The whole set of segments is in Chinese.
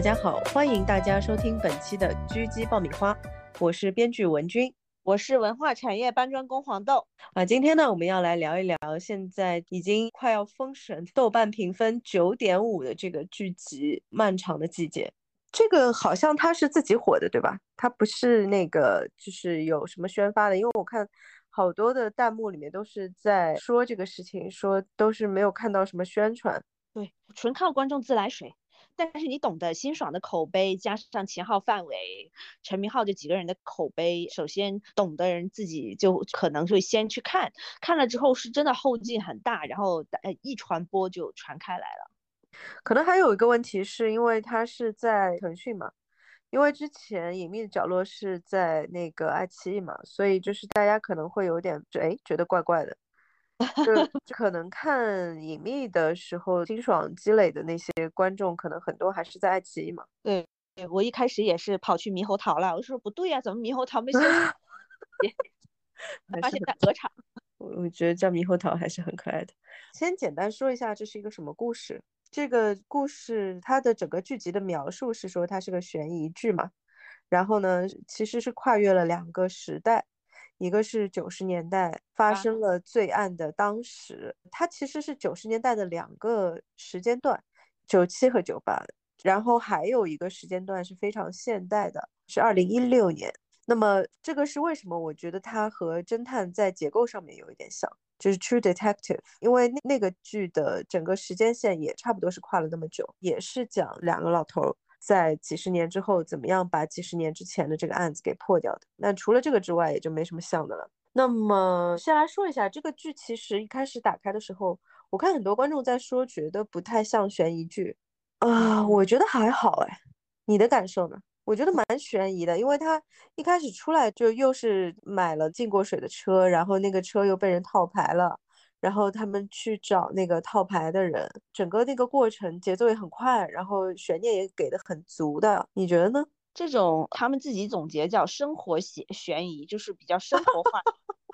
大家好，欢迎大家收听本期的狙击爆米花，我是编剧文君，我是文化产业搬砖工黄豆啊。今天呢，我们要来聊一聊现在已经快要封神、豆瓣评分九点五的这个剧集《漫长的季节》。这个好像它是自己火的，对吧？它不是那个，就是有什么宣发的，因为我看好多的弹幕里面都是在说这个事情，说都是没有看到什么宣传，对，纯靠观众自来水。但是你懂得辛爽的口碑，加上秦昊、范伟、陈明昊这几个人的口碑，首先懂的人自己就可能会先去看，看了之后是真的后劲很大，然后呃一传播就传开来了。可能还有一个问题是因为它是在腾讯嘛，因为之前隐秘的角落是在那个爱奇艺嘛，所以就是大家可能会有点哎觉得怪怪的。就 可能看隐秘的时候，清爽积累的那些观众，可能很多还是在爱奇艺嘛。对，我一开始也是跑去猕猴桃了。我说不对呀，怎么猕猴桃没休息？发现在鹅厂。我我觉得叫猕猴桃还是很可爱的。先简单说一下，这是一个什么故事？这个故事它的整个剧集的描述是说，它是个悬疑剧嘛。然后呢，其实是跨越了两个时代。一个是九十年代发生了罪案的当时，它其实是九十年代的两个时间段，九七和九八，然后还有一个时间段是非常现代的，是二零一六年。那么这个是为什么？我觉得它和侦探在结构上面有一点像，就是 True Detective，因为那那个剧的整个时间线也差不多是跨了那么久，也是讲两个老头。在几十年之后，怎么样把几十年之前的这个案子给破掉的？那除了这个之外，也就没什么像的了。那么先来说一下这个剧，其实一开始打开的时候，我看很多观众在说，觉得不太像悬疑剧啊。我觉得还好哎，你的感受呢？我觉得蛮悬疑的，因为他一开始出来就又是买了进过水的车，然后那个车又被人套牌了。然后他们去找那个套牌的人，整个那个过程节奏也很快，然后悬念也给的很足的，你觉得呢？这种他们自己总结叫生活悬悬疑，就是比较生活化，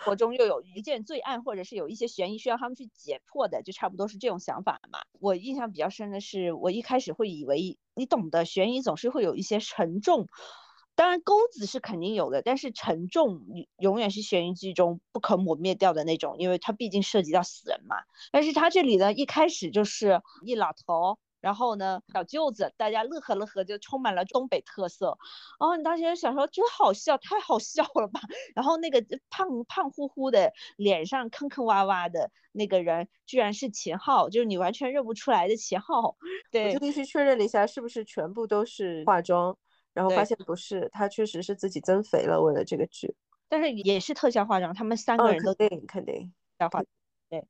生活中又有一件罪案或者是有一些悬疑需要他们去解破的，就差不多是这种想法嘛。我印象比较深的是，我一开始会以为你懂得悬疑总是会有一些沉重。当然，钩子是肯定有的，但是沉重永远是悬疑剧中不可磨灭掉的那种，因为它毕竟涉及到死人嘛。但是它这里呢，一开始就是一老头，然后呢小舅子，大家乐呵乐呵，就充满了东北特色。哦你当时想说，真好笑，太好笑了吧？然后那个胖胖乎乎的，脸上坑坑洼洼的那个人，居然是秦昊，就是你完全认不出来的秦昊。对，我就必须确认了一下，是不是全部都是化妆？然后发现不是，他确实是自己增肥了，为了这个剧，但是也是特效化妆，他们三个人都肯定肯定要化，对。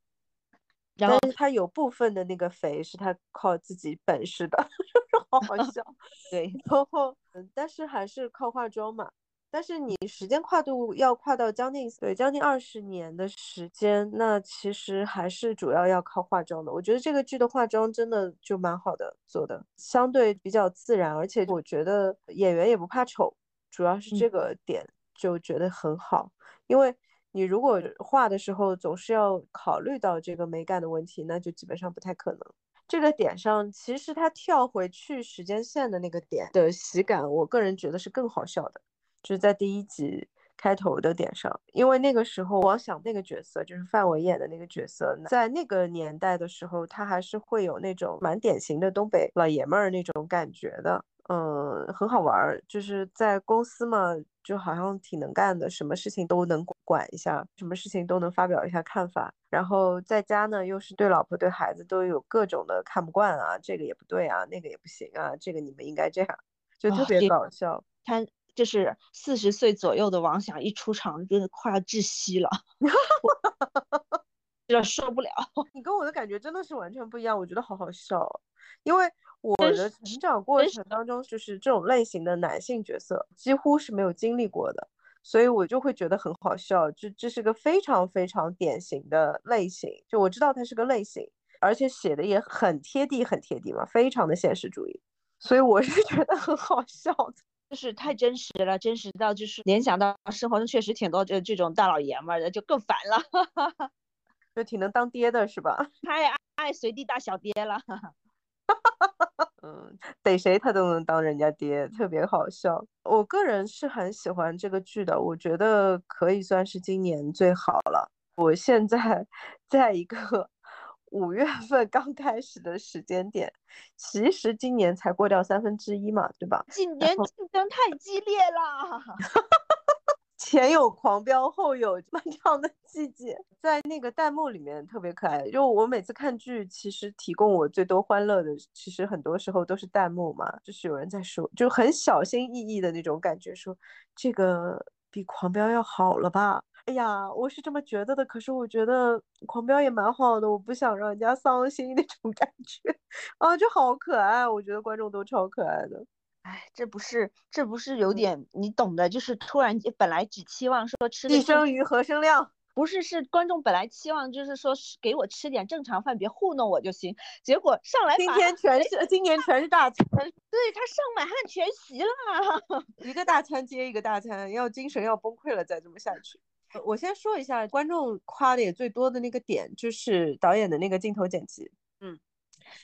然后他有部分的那个肥是他靠自己本事的，好好 笑。对，然后嗯，但是还是靠化妆嘛。但是你时间跨度要跨到将近对将近二十年的时间，那其实还是主要要靠化妆的。我觉得这个剧的化妆真的就蛮好的做的，相对比较自然，而且我觉得演员也不怕丑，主要是这个点就觉得很好。因为你如果画的时候总是要考虑到这个美感的问题，那就基本上不太可能。这个点上，其实他跳回去时间线的那个点的喜感，我个人觉得是更好笑的。就是在第一集开头的点上，因为那个时候我想那个角色就是范伟演的那个角色，在那个年代的时候，他还是会有那种蛮典型的东北老爷们儿那种感觉的，嗯，很好玩儿。就是在公司嘛，就好像挺能干的，什么事情都能管一下，什么事情都能发表一下看法。然后在家呢，又是对老婆对孩子都有各种的看不惯啊，这个也不对啊，那个也不行啊，这个你们应该这样，就特别搞笑。他。就是四十岁左右的王想一出场，真的快要窒息了，有点 受不了。你跟我的感觉真的是完全不一样，我觉得好好笑，因为我的成长过程当中，就是这种类型的男性角色几乎是没有经历过的，所以我就会觉得很好笑。这这是个非常非常典型的类型，就我知道它是个类型，而且写的也很贴地，很贴地嘛，非常的现实主义，所以我是觉得很好笑的。就是太真实了，真实到就是联想到生活中确实挺多这这种大老爷们儿的，就更烦了，就挺能当爹的是吧？太爱随地大小爹了。嗯，逮谁他都能当人家爹，特别好笑。我个人是很喜欢这个剧的，我觉得可以算是今年最好了。我现在在一个五月份 刚开始的时间点，其实今年才过掉三分之一嘛，对吧？今年竞争太激烈了。前有狂飙，后有漫长的季节，在那个弹幕里面特别可爱。就我每次看剧，其实提供我最多欢乐的，其实很多时候都是弹幕嘛，就是有人在说，就很小心翼翼的那种感觉，说这个比狂飙要好了吧？哎呀，我是这么觉得的，可是我觉得狂飙也蛮好的，我不想让人家伤心 那种感觉啊，就好可爱，我觉得观众都超可爱的。哎，这不是，这不是有点你懂的，就是突然本来只期望说吃一生鱼和生亮，不是，是观众本来期望就是说给我吃点正常饭，别糊弄我就行。结果上来今天全是今年全是大餐，对他上满汉全席了，一个大餐接一个大餐，要精神要崩溃了，再这么下去。我先说一下观众夸的也最多的那个点，就是导演的那个镜头剪辑，嗯。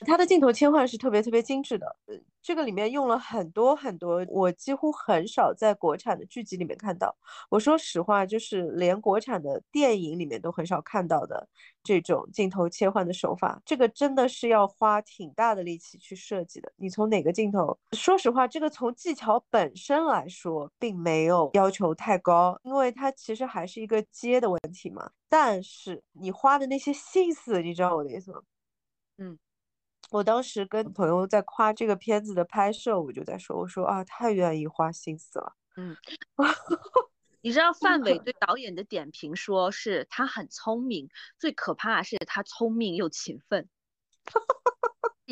它的镜头切换是特别特别精致的，呃，这个里面用了很多很多，我几乎很少在国产的剧集里面看到。我说实话，就是连国产的电影里面都很少看到的这种镜头切换的手法。这个真的是要花挺大的力气去设计的。你从哪个镜头？说实话，这个从技巧本身来说，并没有要求太高，因为它其实还是一个接的问题嘛。但是你花的那些心思，你知道我的意思吗？嗯。我当时跟朋友在夸这个片子的拍摄，我就在说，我说啊，太愿意花心思了。嗯，你知道范伟对导演的点评说是他很聪明，最可怕的是他聪明又勤奋。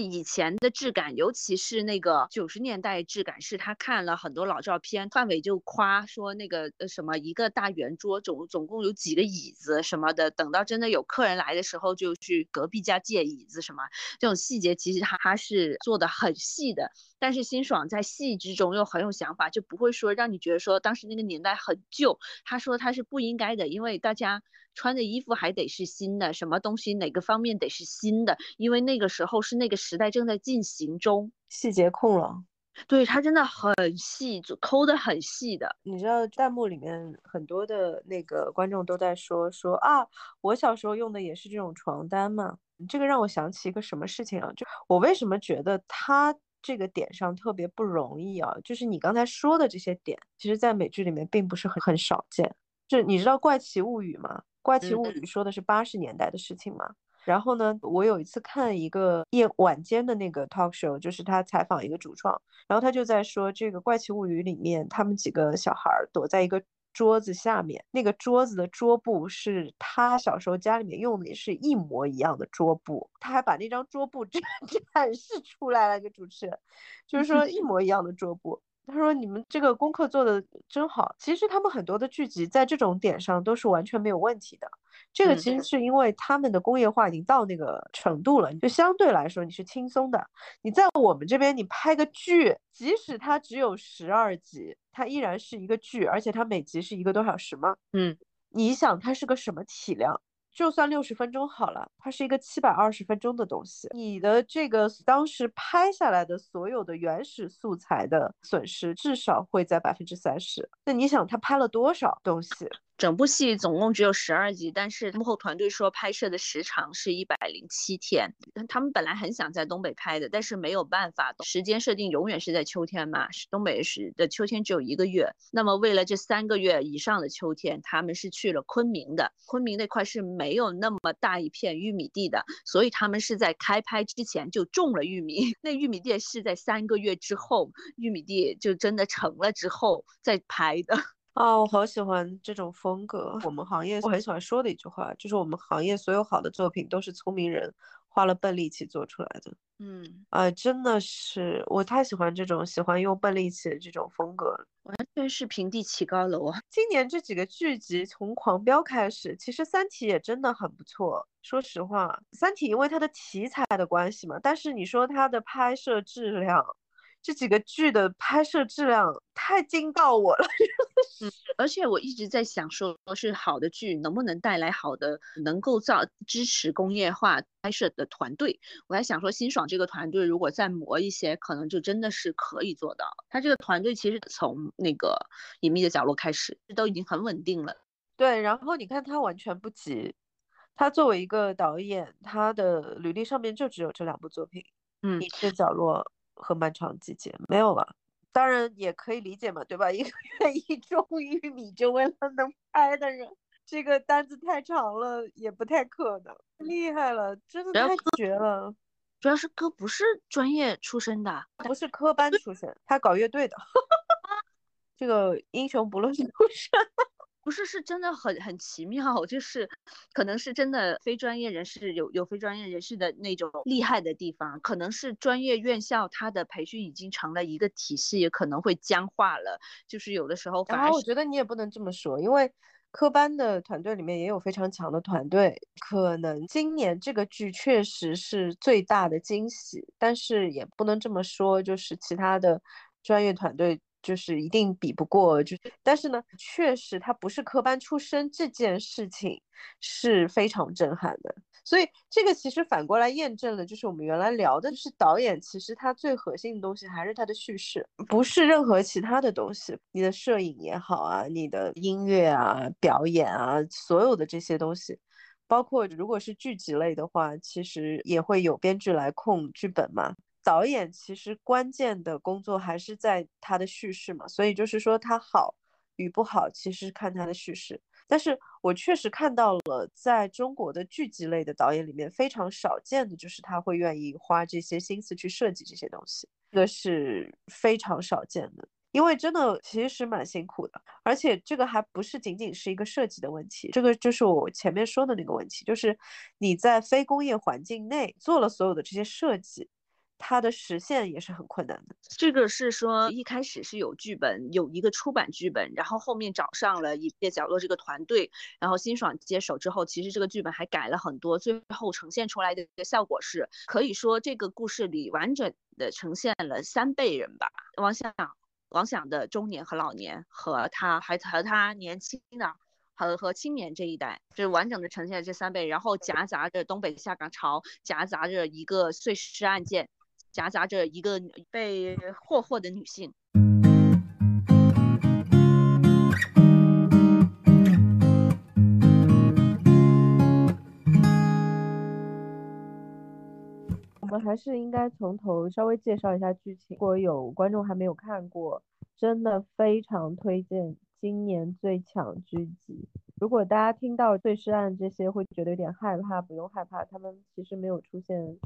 以前的质感，尤其是那个九十年代质感，是他看了很多老照片，范伟就夸说那个呃什么一个大圆桌总总共有几个椅子什么的，等到真的有客人来的时候，就去隔壁家借椅子什么，这种细节其实他他是做的很细的。但是辛爽在戏之中又很有想法，就不会说让你觉得说当时那个年代很旧。他说他是不应该的，因为大家穿的衣服还得是新的，什么东西哪个方面得是新的，因为那个时候是那个时代正在进行中，细节控了。对他真的很细，就抠的很细的。你知道弹幕里面很多的那个观众都在说说啊，我小时候用的也是这种床单嘛。这个让我想起一个什么事情啊？就我为什么觉得他。这个点上特别不容易啊，就是你刚才说的这些点，其实，在美剧里面并不是很很少见。就你知道《怪奇物语》吗？《怪奇物语》说的是八十年代的事情嘛。然后呢，我有一次看一个夜晚间的那个 talk show，就是他采访一个主创，然后他就在说这个《怪奇物语》里面，他们几个小孩躲在一个。桌子下面那个桌子的桌布是他小时候家里面用的，也是一模一样的桌布。他还把那张桌布展 展示出来了，个主持人就是说一模一样的桌布。他说：“你们这个功课做的真好。其实他们很多的剧集在这种点上都是完全没有问题的。这个其实是因为他们的工业化已经到那个程度了，就相对来说你是轻松的。你在我们这边，你拍个剧，即使它只有十二集，它依然是一个剧，而且它每集是一个多小时嘛。嗯，你想它是个什么体量？”就算六十分钟好了，它是一个七百二十分钟的东西，你的这个当时拍下来的所有的原始素材的损失至少会在百分之三十。那你想他拍了多少东西？整部戏总共只有十二集，但是幕后团队说拍摄的时长是一百零七天。他们本来很想在东北拍的，但是没有办法，时间设定永远是在秋天嘛，是东北是的秋天只有一个月。那么为了这三个月以上的秋天，他们是去了昆明的。昆明那块是没有那么大一片玉米地的，所以他们是在开拍之前就种了玉米。那玉米地是在三个月之后，玉米地就真的成了之后再拍的。啊，我好喜欢这种风格。我们行业我很喜欢说的一句话，就是我们行业所有好的作品都是聪明人花了笨力气做出来的。嗯，啊，真的是我太喜欢这种喜欢用笨力气的这种风格了，完全是平地起高楼啊！今年这几个剧集从《狂飙》开始，其实《三体》也真的很不错。说实话，《三体》因为它的题材的关系嘛，但是你说它的拍摄质量。这几个剧的拍摄质量太惊到我了。嗯，而且我一直在想，说是好的剧能不能带来好的，能够造支持工业化拍摄的团队。我还想说，辛爽这个团队如果再磨一些，可能就真的是可以做到。他这个团队其实从那个隐秘的角落开始，都已经很稳定了。对，然后你看他完全不急，他作为一个导演，他的履历上面就只有这两部作品，嗯，隐秘的角落和漫长季节，没有了。当然也可以理解嘛，对吧？一个愿意种玉米就为了能拍的人，这个单子太长了，也不太可能。厉害了，真的太绝了。主要是哥不是专业出身的，不是科班出身，他搞乐队的。这个英雄不论出身。不是，是真的很很奇妙，就是可能是真的非专业人士有有非专业人士的那种厉害的地方，可能是专业院校它的培训已经成了一个体系，也可能会僵化了。就是有的时候，反而我觉得你也不能这么说，因为科班的团队里面也有非常强的团队。可能今年这个剧确实是最大的惊喜，但是也不能这么说，就是其他的专业团队。就是一定比不过，就是但是呢，确实他不是科班出身，这件事情是非常震撼的。所以这个其实反过来验证了，就是我们原来聊的是导演，其实他最核心的东西还是他的叙事，不是任何其他的东西。你的摄影也好啊，你的音乐啊、表演啊，所有的这些东西，包括如果是剧集类的话，其实也会有编剧来控剧本嘛。导演其实关键的工作还是在他的叙事嘛，所以就是说他好与不好，其实看他的叙事。但是我确实看到了，在中国的剧集类的导演里面，非常少见的就是他会愿意花这些心思去设计这些东西，这个是非常少见的。因为真的其实蛮辛苦的，而且这个还不是仅仅是一个设计的问题，这个就是我前面说的那个问题，就是你在非工业环境内做了所有的这些设计。它的实现也是很困难的。这个是说一开始是有剧本，有一个出版剧本，然后后面找上了一些角落这个团队，然后辛爽接手之后，其实这个剧本还改了很多，最后呈现出来的一个效果是，可以说这个故事里完整的呈现了三辈人吧，王想王想的中年和老年，和他还和他年轻的和和青年这一代，就是完整的呈现了这三辈，然后夹杂着东北下岗潮，夹杂着一个碎尸案件。夹杂着一个被霍霍的女性。我们还是应该从头稍微介绍一下剧情。如果有观众还没有看过，真的非常推荐今年最强剧集。如果大家听到碎尸案这些会觉得有点害怕，不用害怕，他们其实没有出现。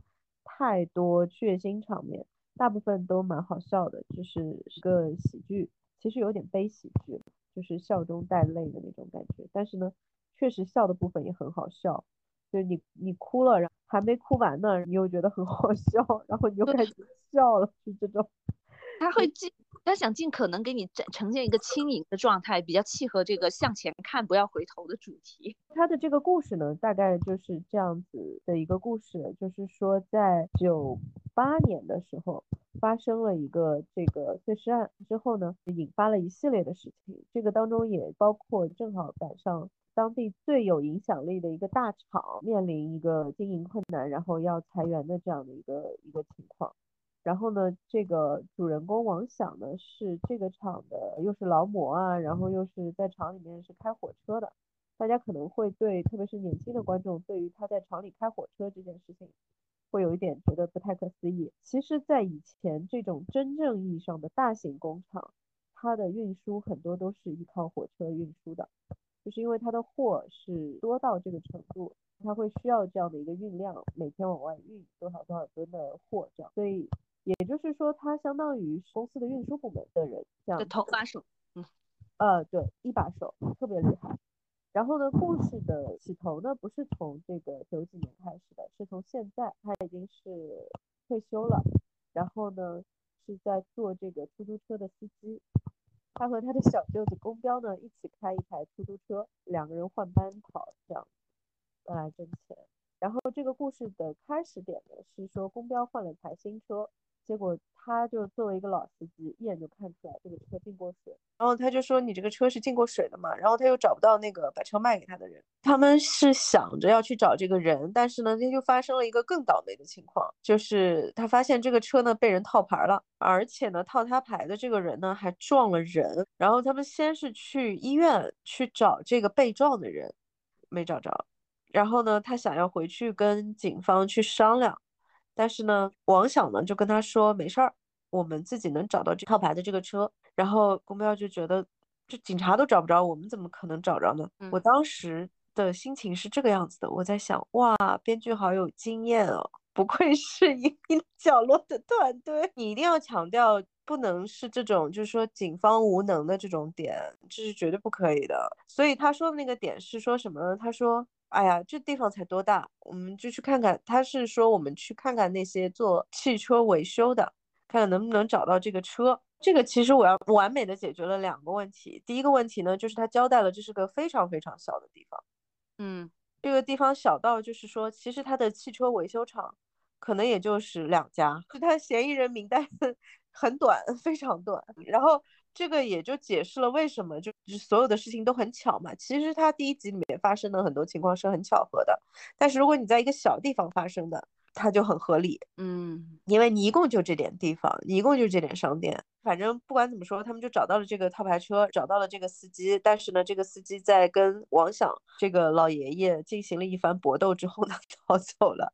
太多血腥场面，大部分都蛮好笑的，就是个喜剧，其实有点悲喜剧，就是笑中带泪的那种感觉。但是呢，确实笑的部分也很好笑，就是你你哭了，然后还没哭完呢，你又觉得很好笑，然后你又开始笑了，就这种。他会尽他想尽可能给你展呈现一个轻盈的状态，比较契合这个向前看不要回头的主题。他的这个故事呢，大概就是这样子的一个故事，就是说在九八年的时候发生了一个这个碎尸案之后呢，引发了一系列的事情。这个当中也包括正好赶上当地最有影响力的一个大厂面临一个经营困难，然后要裁员的这样的一个一个情况。然后呢，这个主人公王想呢是这个厂的，又是劳模啊，然后又是在厂里面是开火车的。大家可能会对，特别是年轻的观众，对于他在厂里开火车这件事情，会有一点觉得不太可思议。其实，在以前这种真正意义上的大型工厂，它的运输很多都是依靠火车运输的，就是因为它的货是多到这个程度，它会需要这样的一个运量，每天往外运多少多少吨的货这样，所以。也就是说，他相当于公司的运输部门的人，这样头把手，嗯，呃，对，一把手，特别厉害。然后呢，故事的起头呢，不是从这个九几年开始的，是从现在，他已经是退休了。然后呢，是在做这个出租车的司机。他和他的小舅子公彪呢，一起开一台出租车，两个人换班跑，这样，来挣钱。然后这个故事的开始点呢是说公标换了台新车。结果他就作为一个老司机，一眼就看出来这个车进过水，然后他就说你这个车是进过水的嘛，然后他又找不到那个把车卖给他的人，他们是想着要去找这个人，但是呢，这就发生了一个更倒霉的情况，就是他发现这个车呢被人套牌了，而且呢套他牌的这个人呢还撞了人，然后他们先是去医院去找这个被撞的人，没找着，然后呢他想要回去跟警方去商量。但是呢，王想呢就跟他说没事儿，我们自己能找到这套牌的这个车。然后公彪就觉得，这警察都找不着，我们怎么可能找着呢？我当时的心情是这个样子的，我在想，哇，编剧好有经验哦，不愧是《隐秘角落》的团队。你一定要强调，不能是这种就是说警方无能的这种点，这是绝对不可以的。所以他说的那个点是说什么呢？他说。哎呀，这地方才多大，我们就去看看。他是说我们去看看那些做汽车维修的，看看能不能找到这个车。这个其实我要完美的解决了两个问题。第一个问题呢，就是他交代了这是个非常非常小的地方。嗯，这个地方小到就是说，其实他的汽车维修厂可能也就是两家，就他嫌疑人名单 很短，非常短。然后。这个也就解释了为什么就所有的事情都很巧嘛。其实他第一集里面发生的很多情况是很巧合的，但是如果你在一个小地方发生的，它就很合理。嗯，因为你一共就这点地方，你一共就这点商店。反正不管怎么说，他们就找到了这个套牌车，找到了这个司机。但是呢，这个司机在跟王想这个老爷爷进行了一番搏斗之后呢，逃走了。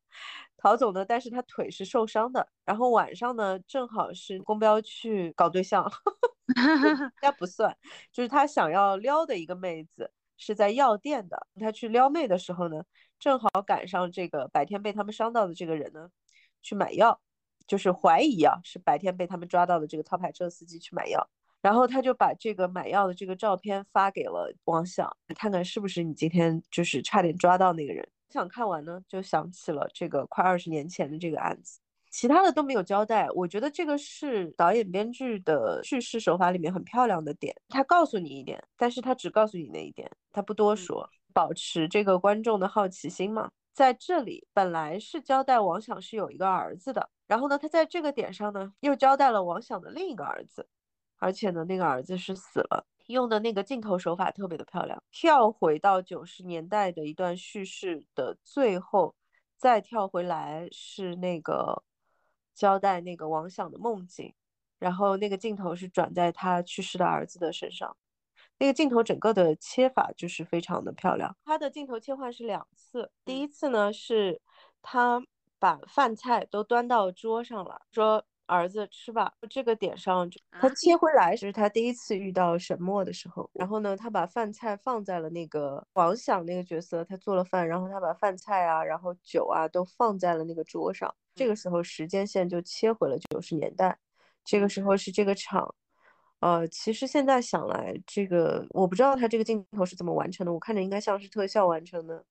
逃走呢，但是他腿是受伤的。然后晚上呢，正好是公标去搞对象。应该不算，就是他想要撩的一个妹子是在药店的。他去撩妹的时候呢，正好赶上这个白天被他们伤到的这个人呢去买药，就是怀疑啊是白天被他们抓到的这个套牌车司机去买药。然后他就把这个买药的这个照片发给了王想，看看是不是你今天就是差点抓到那个人。想看完呢，就想起了这个快二十年前的这个案子。其他的都没有交代，我觉得这个是导演编剧的叙事手法里面很漂亮的点。他告诉你一点，但是他只告诉你那一点，他不多说，保持这个观众的好奇心嘛。在这里本来是交代王想是有一个儿子的，然后呢，他在这个点上呢又交代了王想的另一个儿子，而且呢那个儿子是死了，用的那个镜头手法特别的漂亮。跳回到九十年代的一段叙事的最后，再跳回来是那个。交代那个王想的梦境，然后那个镜头是转在他去世的儿子的身上，那个镜头整个的切法就是非常的漂亮。他的镜头切换是两次，第一次呢是他把饭菜都端到桌上了，说。儿子吃吧，这个点上就他切回来是他第一次遇到沈墨的时候，然后呢，他把饭菜放在了那个王想那个角色，他做了饭，然后他把饭菜啊，然后酒啊都放在了那个桌上，这个时候时间线就切回了九十年代，这个时候是这个厂，呃，其实现在想来，这个我不知道他这个镜头是怎么完成的，我看着应该像是特效完成的。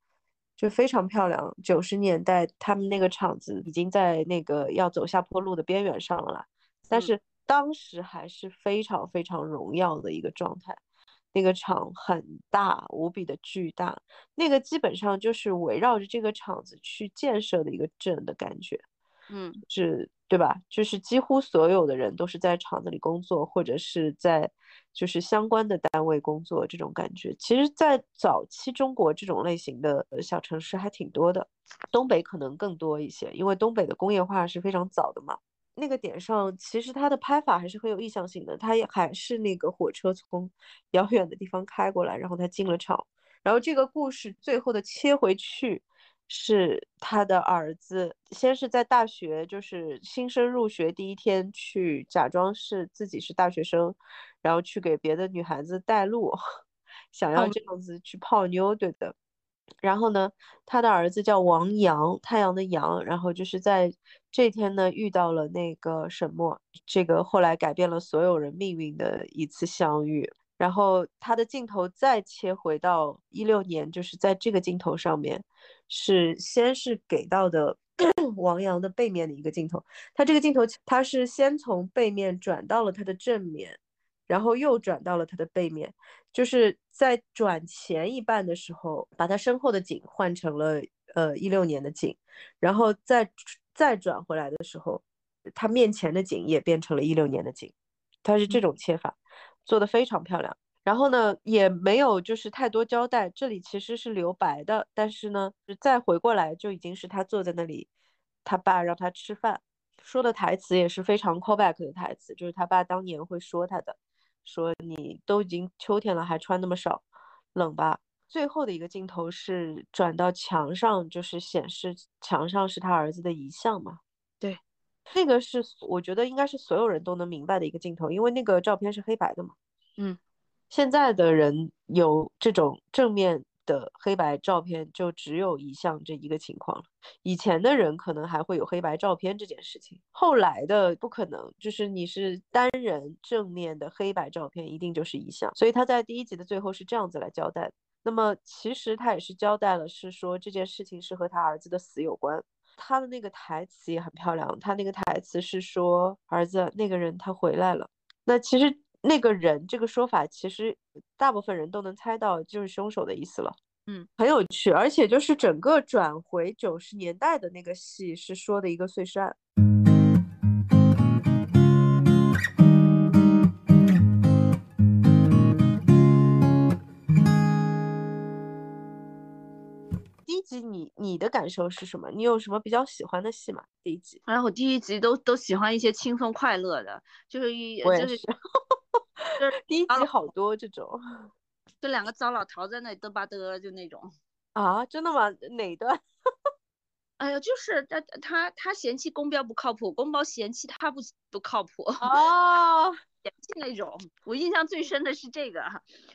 就非常漂亮。九十年代，他们那个厂子已经在那个要走下坡路的边缘上了，但是当时还是非常非常荣耀的一个状态。那个厂很大，无比的巨大，那个基本上就是围绕着这个厂子去建设的一个镇的感觉。嗯，是，对吧？就是几乎所有的人都是在厂子里工作，或者是在就是相关的单位工作，这种感觉。其实，在早期中国这种类型的小城市还挺多的，东北可能更多一些，因为东北的工业化是非常早的嘛。那个点上，其实它的拍法还是很有意向性的，它也还是那个火车从遥远的地方开过来，然后它进了厂，然后这个故事最后的切回去。是他的儿子，先是在大学，就是新生入学第一天去假装是自己是大学生，然后去给别的女孩子带路，想要这样子去泡妞，对的。然后呢，他的儿子叫王阳，太阳的阳，然后就是在这天呢遇到了那个沈墨，这个后来改变了所有人命运的一次相遇。然后他的镜头再切回到一六年，就是在这个镜头上面，是先是给到的 王阳的背面的一个镜头。他这个镜头，他是先从背面转到了他的正面，然后又转到了他的背面，就是在转前一半的时候，把他身后的景换成了呃一六年的景，然后再再转回来的时候，他面前的景也变成了一六年的景，他是这种切法，做的非常漂亮。然后呢，也没有就是太多交代，这里其实是留白的，但是呢，再回过来就已经是他坐在那里，他爸让他吃饭，说的台词也是非常 callback 的台词，就是他爸当年会说他的，说你都已经秋天了还穿那么少，冷吧。最后的一个镜头是转到墙上，就是显示墙上是他儿子的遗像嘛？对，那个是我觉得应该是所有人都能明白的一个镜头，因为那个照片是黑白的嘛。嗯，现在的人有这种正面的黑白照片，就只有遗像这一个情况了。以前的人可能还会有黑白照片这件事情，后来的不可能，就是你是单人正面的黑白照片，一定就是遗像。所以他在第一集的最后是这样子来交代的。那么其实他也是交代了，是说这件事情是和他儿子的死有关。他的那个台词也很漂亮，他那个台词是说：“儿子，那个人他回来了。”那其实那个人这个说法，其实大部分人都能猜到就是凶手的意思了。嗯，很有趣，而且就是整个转回九十年代的那个戏是说的一个碎尸案。第一集你你的感受是什么？你有什么比较喜欢的戏吗？第一集，哎，我第一集都都喜欢一些轻松快乐的，就是一就是，就是第一集好多这种，就两个糟老头在那里嘚吧嘚，就那种啊，真的吗？哪段？哎呀，就是他他他嫌弃公标不靠谱，公包嫌弃他不不靠谱哦。嫌弃那种，我印象最深的是这个，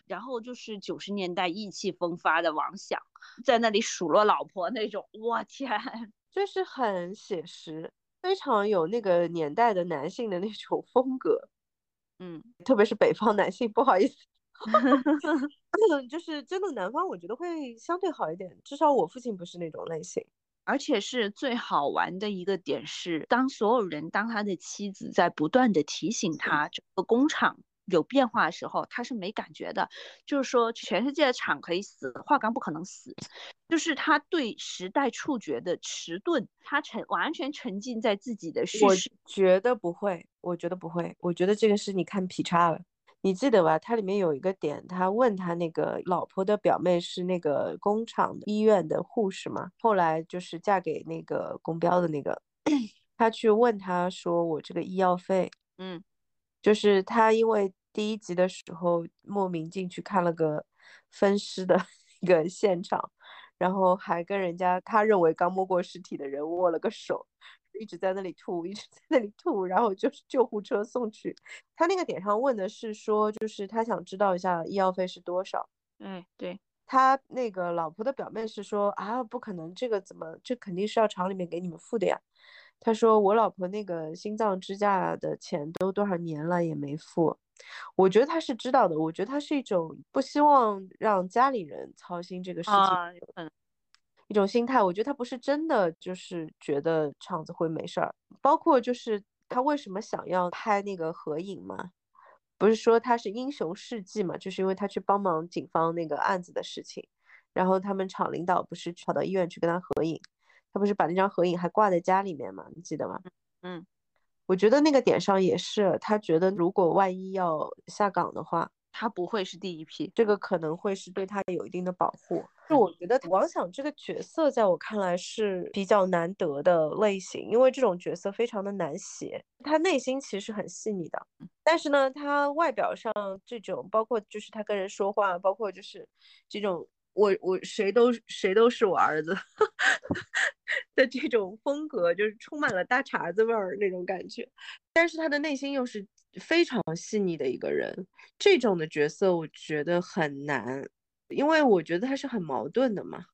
然后就是九十年代意气风发的王响，在那里数落老婆那种，我天，就是很写实，非常有那个年代的男性的那种风格，嗯，特别是北方男性，不好意思，就是真的南方，我觉得会相对好一点，至少我父亲不是那种类型。而且是最好玩的一个点是，当所有人当他的妻子在不断的提醒他整个工厂有变化的时候，他是没感觉的。就是说，全世界的厂可以死，化钢不可能死。就是他对时代触觉的迟钝，他沉完全沉浸在自己的叙事。我觉得不会，我觉得不会，我觉得这个是你看劈叉了。你记得吧？它里面有一个点，他问他那个老婆的表妹是那个工厂的医院的护士嘛？后来就是嫁给那个公标的那个，他去问他说：“我这个医药费，嗯，就是他因为第一集的时候莫名进去看了个分尸的一个现场，然后还跟人家他认为刚摸过尸体的人握了个手。”一直在那里吐，一直在那里吐，然后就是救护车送去。他那个点上问的是说，就是他想知道一下医药费是多少。哎，对他那个老婆的表妹是说啊，不可能，这个怎么，这肯定是要厂里面给你们付的呀。他说我老婆那个心脏支架的钱都多少年了也没付。我觉得他是知道的，我觉得他是一种不希望让家里人操心这个事情。一种心态，我觉得他不是真的，就是觉得厂子会没事儿。包括就是他为什么想要拍那个合影嘛？不是说他是英雄事迹嘛？就是因为他去帮忙警方那个案子的事情，然后他们厂领导不是跑到医院去跟他合影，他不是把那张合影还挂在家里面嘛？你记得吗？嗯，我觉得那个点上也是，他觉得如果万一要下岗的话。他不会是第一批，这个可能会是对他有一定的保护。就我觉得王想这个角色，在我看来是比较难得的类型，因为这种角色非常的难写。他内心其实很细腻的，但是呢，他外表上这种，包括就是他跟人说话，包括就是这种。我我谁都谁都是我儿子 的这种风格，就是充满了大碴子味儿那种感觉，但是他的内心又是非常细腻的一个人，这种的角色我觉得很难，因为我觉得他是很矛盾的嘛，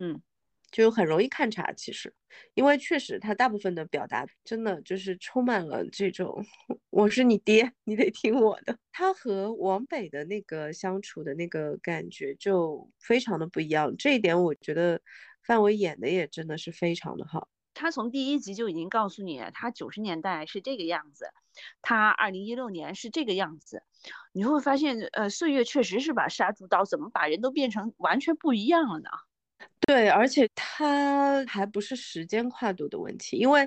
嗯。就很容易看差，其实，因为确实他大部分的表达真的就是充满了这种“ 我是你爹，你得听我的”。他和王北的那个相处的那个感觉就非常的不一样，这一点我觉得范伟演的也真的是非常的好。他从第一集就已经告诉你，他九十年代是这个样子，他二零一六年是这个样子，你会发现，呃，岁月确实是把杀猪刀，怎么把人都变成完全不一样了呢？对，而且它还不是时间跨度的问题，因为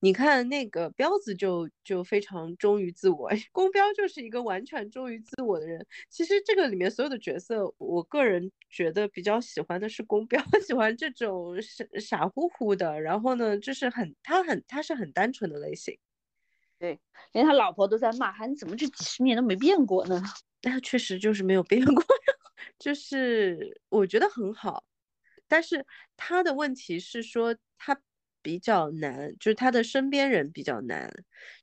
你看那个彪子就就非常忠于自我，宫彪就是一个完全忠于自我的人。其实这个里面所有的角色，我个人觉得比较喜欢的是宫彪，喜欢这种傻傻乎乎的，然后呢，就是很他很他是很单纯的类型。对，连他老婆都在骂，他你怎么这几十年都没变过呢？那确实就是没有变过，就是我觉得很好。但是他的问题是说他比较难，就是他的身边人比较难，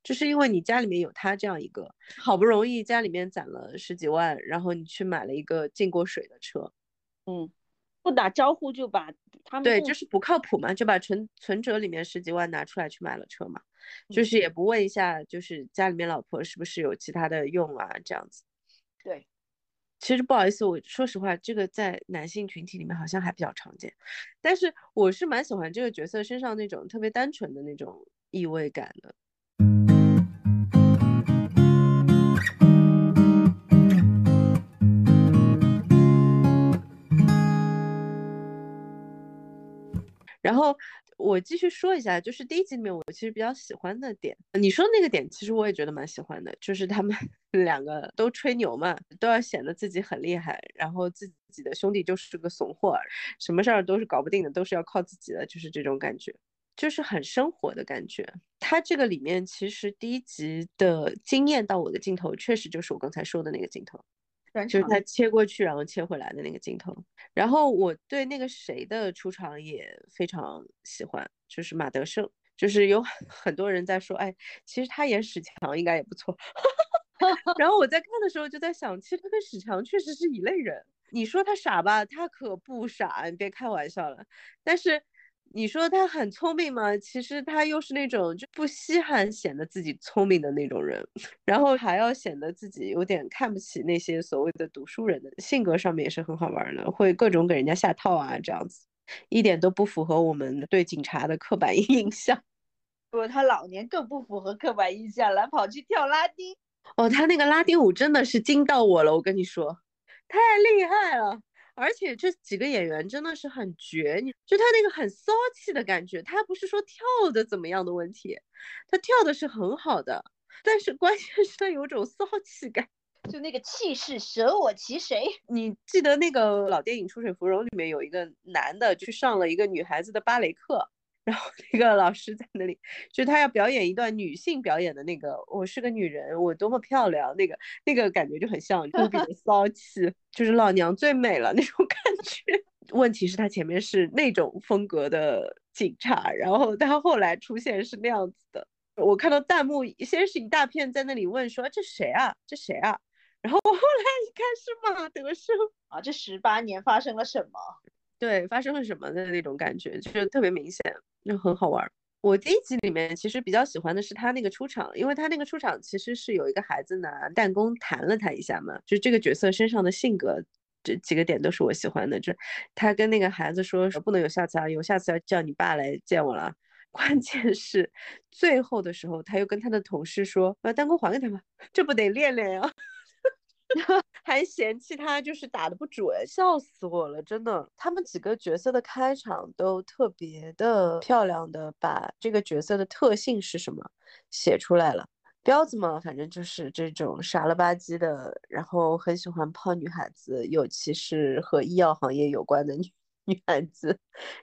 就是因为你家里面有他这样一个，好不容易家里面攒了十几万，然后你去买了一个进过水的车，嗯，不打招呼就把他们对，就是不靠谱嘛，就把存存折里面十几万拿出来去买了车嘛，就是。也不问一下，就是家里面老婆是不是有其他的用啊，这样子，对。其实不好意思，我说实话，这个在男性群体里面好像还比较常见，但是我是蛮喜欢这个角色身上那种特别单纯的那种意味感的。然后。我继续说一下，就是第一集里面我其实比较喜欢的点，你说那个点，其实我也觉得蛮喜欢的，就是他们 两个都吹牛嘛，都要显得自己很厉害，然后自己的兄弟就是个怂货，什么事儿都是搞不定的，都是要靠自己的，就是这种感觉，就是很生活的感觉。他这个里面其实第一集的惊艳到我的镜头，确实就是我刚才说的那个镜头。就是他切过去，然后切回来的那个镜头。然后我对那个谁的出场也非常喜欢，就是马德胜。就是有很多人在说，哎，其实他演史强应该也不错。然后我在看的时候就在想，其实他跟史强确实是一类人。你说他傻吧，他可不傻，你别开玩笑了。但是。你说他很聪明吗？其实他又是那种就不稀罕显得自己聪明的那种人，然后还要显得自己有点看不起那些所谓的读书人的性格上面也是很好玩的，会各种给人家下套啊，这样子一点都不符合我们对警察的刻板 印象。不，他老年更不符合刻板印象了，跑去跳拉丁。哦，他那个拉丁舞真的是惊到我了，我跟你说，太厉害了。而且这几个演员真的是很绝，你就他那个很骚气的感觉，他不是说跳的怎么样的问题，他跳的是很好的，但是关键是他有种骚气感，就那个气势舍我其谁？你记得那个老电影《出水芙蓉》里面有一个男的去上了一个女孩子的芭蕾课。然后那个老师在那里，就他要表演一段女性表演的那个，我是个女人，我多么漂亮，那个那个感觉就很像无比的骚气，就是老娘最美了那种 感觉。问题是，他前面是那种风格的警察，然后他后来出现是那样子的。我看到弹幕先是一大片在那里问说这谁啊，这谁啊？然后我后来一看是马德胜啊，这十八年发生了什么？对，发生了什么的那种感觉，就是特别明显，就很好玩。我第一集里面其实比较喜欢的是他那个出场，因为他那个出场其实是有一个孩子拿弹弓弹了他一下嘛，就这个角色身上的性格这几个点都是我喜欢的。就他跟那个孩子说不能有下次啊，有下次要叫你爸来见我了。关键是最后的时候，他又跟他的同事说把弹弓还给他吧，这不得练练呀。还嫌弃他就是打的不准，笑死我了，真的。他们几个角色的开场都特别的漂亮的把这个角色的特性是什么写出来了。彪子嘛，反正就是这种傻了吧唧的，然后很喜欢泡女孩子，尤其是和医药行业有关的女女孩子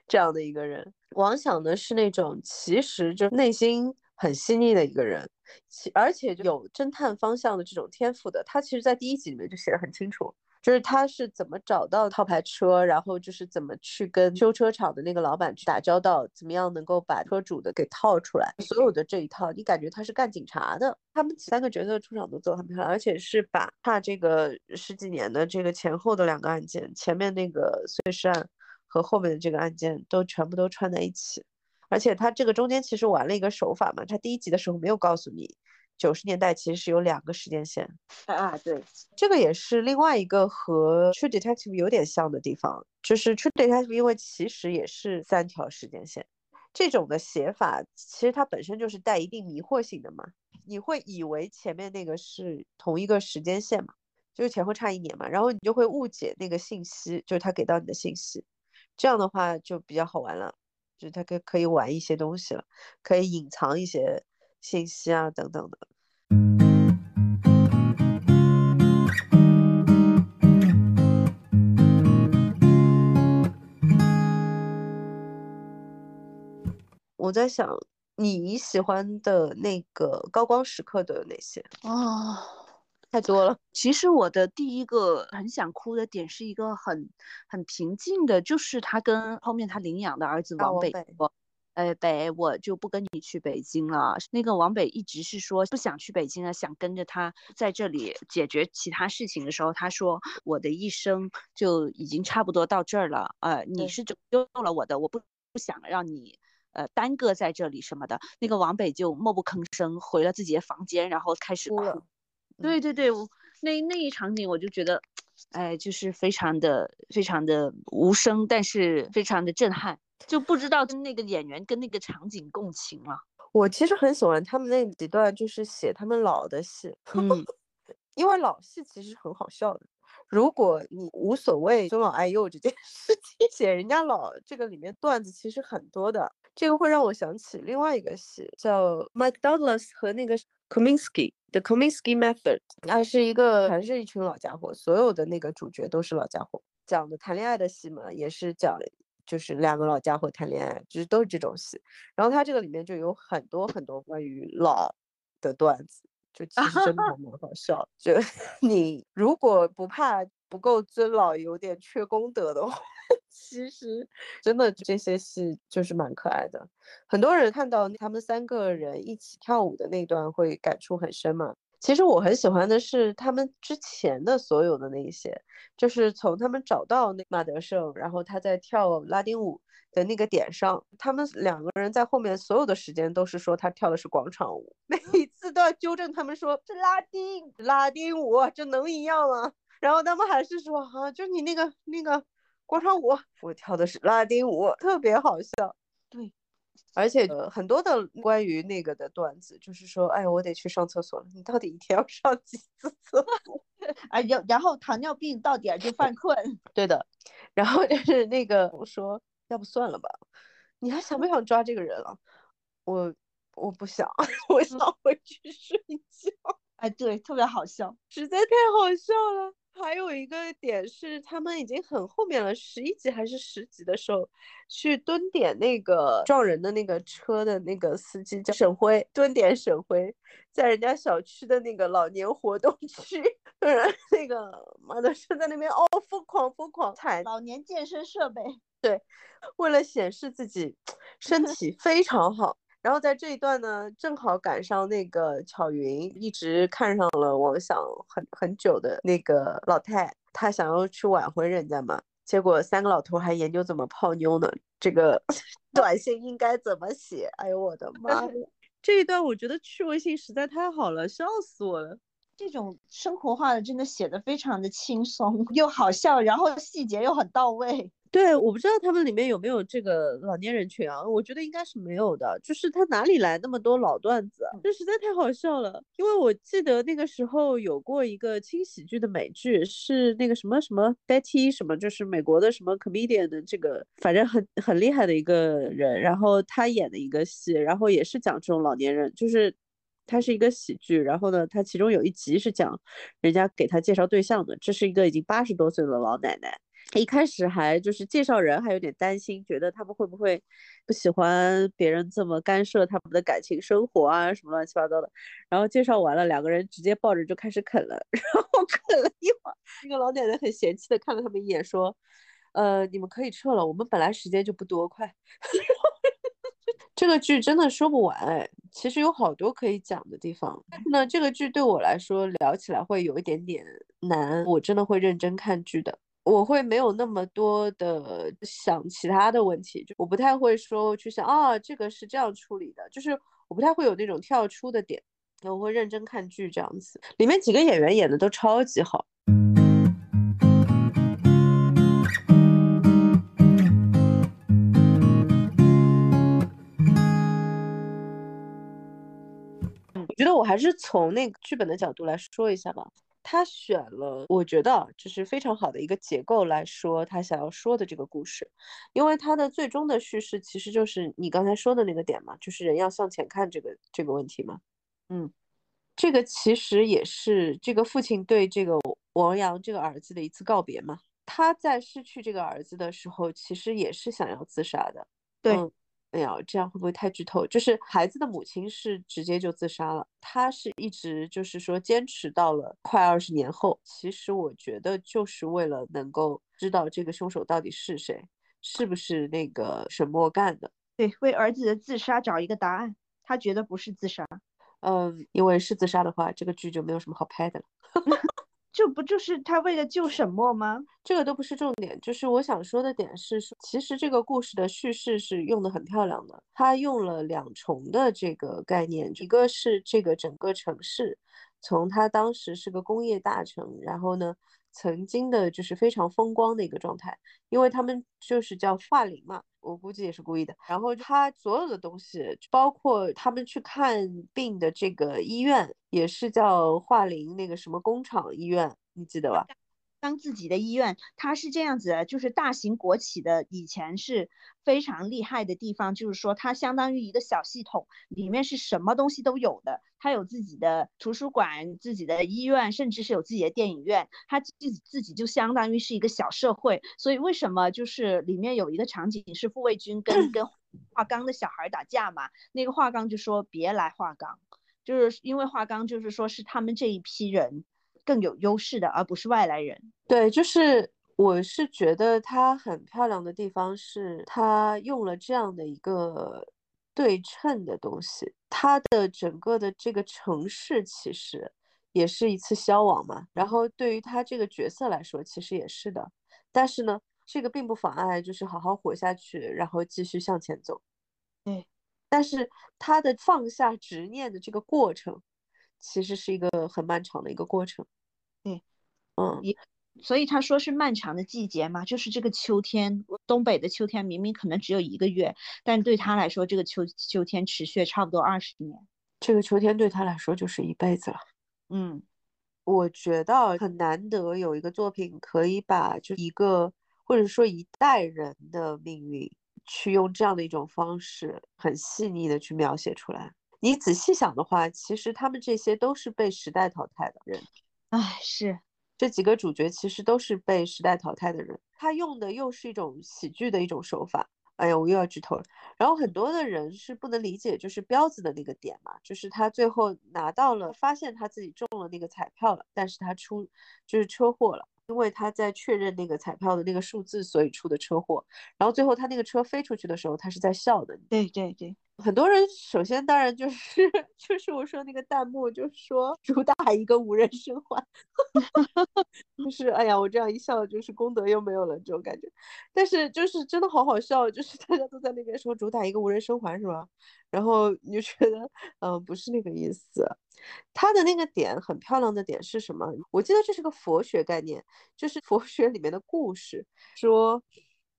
这样的一个人。王响呢是那种其实就内心。很细腻的一个人，其而且有侦探方向的这种天赋的。他其实，在第一集里面就写的很清楚，就是他是怎么找到套牌车，然后就是怎么去跟修车厂的那个老板去打交道，怎么样能够把车主的给套出来。所有的这一套，你感觉他是干警察的。他们三个角色出场都做得很漂亮，而且是把他这个十几年的这个前后的两个案件，前面那个碎尸案和后面的这个案件都全部都串在一起。而且他这个中间其实玩了一个手法嘛，他第一集的时候没有告诉你，九十年代其实是有两个时间线啊，对，这个也是另外一个和 True Detective 有点像的地方，就是 True Detective 因为其实也是三条时间线，这种的写法其实它本身就是带一定迷惑性的嘛，你会以为前面那个是同一个时间线嘛，就是前后差一年嘛，然后你就会误解那个信息，就是他给到你的信息。这样的话就比较好玩了，就他可可以玩一些东西了，可以隐藏一些信息啊等等的。我在想你喜欢的那个高光时刻都有哪些啊？太多了。其实我的第一个很想哭的点是一个很很平静的，就是他跟后面他领养的儿子王北说：“哎，北，我就不跟你去北京了。”那个王北一直是说不想去北京了，想跟着他在这里解决其他事情的时候，他说：“我的一生就已经差不多到这儿了。呃，你是拯救了我的，我不不想让你。”呃，耽搁在这里什么的，那个王北就默不吭声，回了自己的房间，然后开始哭。对对对，我那那一场景我就觉得，哎，就是非常的非常的无声，但是非常的震撼，就不知道跟那个演员跟那个场景共情了。我其实很喜欢他们那几段，就是写他们老的戏，嗯，因为老戏其实很好笑的。如果你无所谓尊老爱幼这件事情，写人家老这个里面段子其实很多的。这个会让我想起另外一个戏，叫 Mike Douglas 和那个 Kominsky 的 Kominsky Method，那是一个还是一群老家伙，所有的那个主角都是老家伙，讲的谈恋爱的戏嘛，也是讲就是两个老家伙谈恋爱，就是都是这种戏。然后他这个里面就有很多很多关于老的段子，就其实真的蛮好笑。就 你如果不怕不够尊老，有点缺功德的话。其实真的这些戏就是蛮可爱的，很多人看到他们三个人一起跳舞的那段会感触很深嘛。其实我很喜欢的是他们之前的所有的那一些，就是从他们找到那马德胜，然后他在跳拉丁舞的那个点上，他们两个人在后面所有的时间都是说他跳的是广场舞，每次都要纠正他们说是拉丁拉丁舞，这能一样吗？然后他们还是说啊，就你那个那个。广场舞，我跳的是拉丁舞，特别好笑。对，而且很多的关于那个的段子，就是说，哎，我得去上厕所了。你到底一天要上几次厕所？哎，然然后糖尿病到点就犯困。对的，然后就是那个我说，要不算了吧？你还想不想抓这个人了？我我不想，我想回去睡觉。哎，对，特别好笑，实在太好笑了。还有一个点是，他们已经很后面了，十一集还是十集的时候，去蹲点那个撞人的那个车的那个司机叫沈辉，蹲点沈辉，在人家小区的那个老年活动区，那个妈的是在那边哦疯狂疯狂踩老年健身设备，对，为了显示自己身体非常好。然后在这一段呢，正好赶上那个巧云一直看上了王想很很久的那个老太，她想要去挽回人家嘛，结果三个老头还研究怎么泡妞呢。这个 短信应该怎么写？哎呦我的妈！这一段我觉得趣味性实在太好了，笑死我了。这种生活化的真的写的非常的轻松又好笑，然后细节又很到位。对，我不知道他们里面有没有这个老年人群啊？我觉得应该是没有的。就是他哪里来那么多老段子？这实在太好笑了。因为我记得那个时候有过一个轻喜剧的美剧，是那个什么什么 Betty 什么，就是美国的什么 comedian 的这个，反正很很厉害的一个人。然后他演的一个戏，然后也是讲这种老年人，就是他是一个喜剧。然后呢，他其中有一集是讲人家给他介绍对象的，这是一个已经八十多岁的老奶奶。一开始还就是介绍人还有点担心，觉得他们会不会不喜欢别人这么干涉他们的感情生活啊，什么乱七八糟的。然后介绍完了，两个人直接抱着就开始啃了。然后啃了一会儿，那个老奶奶很嫌弃的看了他们一眼，说：“呃，你们可以撤了，我们本来时间就不多，快。”这个剧真的说不完，其实有好多可以讲的地方。那这个剧对我来说聊起来会有一点点难，我真的会认真看剧的。我会没有那么多的想其他的问题，就我不太会说去想啊，这个是这样处理的，就是我不太会有那种跳出的点，我会认真看剧这样子。里面几个演员演的都超级好，我觉得我还是从那个剧本的角度来说一下吧。他选了，我觉得就是非常好的一个结构来说他想要说的这个故事，因为他的最终的叙事其实就是你刚才说的那个点嘛，就是人要向前看这个这个问题嘛。嗯，这个其实也是这个父亲对这个王阳这个儿子的一次告别嘛。他在失去这个儿子的时候，其实也是想要自杀的。对。哎呀，这样会不会太剧透？就是孩子的母亲是直接就自杀了，她是一直就是说坚持到了快二十年后。其实我觉得就是为了能够知道这个凶手到底是谁，是不是那个沈墨干的？对，为儿子的自杀找一个答案。他觉得不是自杀。嗯，因为是自杀的话，这个剧就没有什么好拍的了。这不就是他为了救沈墨吗？这个都不是重点，就是我想说的点是，其实这个故事的叙事是用的很漂亮的，他用了两重的这个概念，一个是这个整个城市，从他当时是个工业大城，然后呢，曾经的就是非常风光的一个状态，因为他们就是叫桦林嘛。我估计也是故意的。然后他所有的东西，包括他们去看病的这个医院，也是叫桦林那个什么工厂医院，你记得吧？当自己的医院，它是这样子的，就是大型国企的，以前是非常厉害的地方，就是说它相当于一个小系统，里面是什么东西都有的。它有自己的图书馆、自己的医院，甚至是有自己的电影院。它自己自己就相当于是一个小社会。所以为什么就是里面有一个场景是傅卫军跟 跟华刚的小孩打架嘛？那个华刚就说别来华刚，就是因为华刚就是说是他们这一批人。更有优势的，而不是外来人。对，就是我是觉得它很漂亮的地方是，它用了这样的一个对称的东西。它的整个的这个城市其实也是一次消亡嘛，然后对于他这个角色来说，其实也是的。但是呢，这个并不妨碍就是好好活下去，然后继续向前走。对，但是他的放下执念的这个过程，其实是一个很漫长的一个过程。对，嗯，也，所以他说是漫长的季节嘛，就是这个秋天，东北的秋天明明可能只有一个月，但对他来说，这个秋秋天持续差不多二十年。这个秋天对他来说就是一辈子了。嗯，我觉得很难得有一个作品可以把就一个或者说一代人的命运，去用这样的一种方式，很细腻的去描写出来。你仔细想的话，其实他们这些都是被时代淘汰的人。哎，是这几个主角其实都是被时代淘汰的人，他用的又是一种喜剧的一种手法。哎呀，我又要剧透了。然后很多的人是不能理解，就是彪子的那个点嘛，就是他最后拿到了，发现他自己中了那个彩票了，但是他出就是车祸了，因为他在确认那个彩票的那个数字，所以出的车祸。然后最后他那个车飞出去的时候，他是在笑的。对对对。很多人首先当然就是 就是我说那个弹幕就说主打一个无人生还，就是哎呀我这样一笑就是功德又没有了这种感觉，但是就是真的好好笑，就是大家都在那边说主打一个无人生还是吧？然后你就觉得嗯不是那个意思，他的那个点很漂亮的点是什么？我记得这是个佛学概念，就是佛学里面的故事，说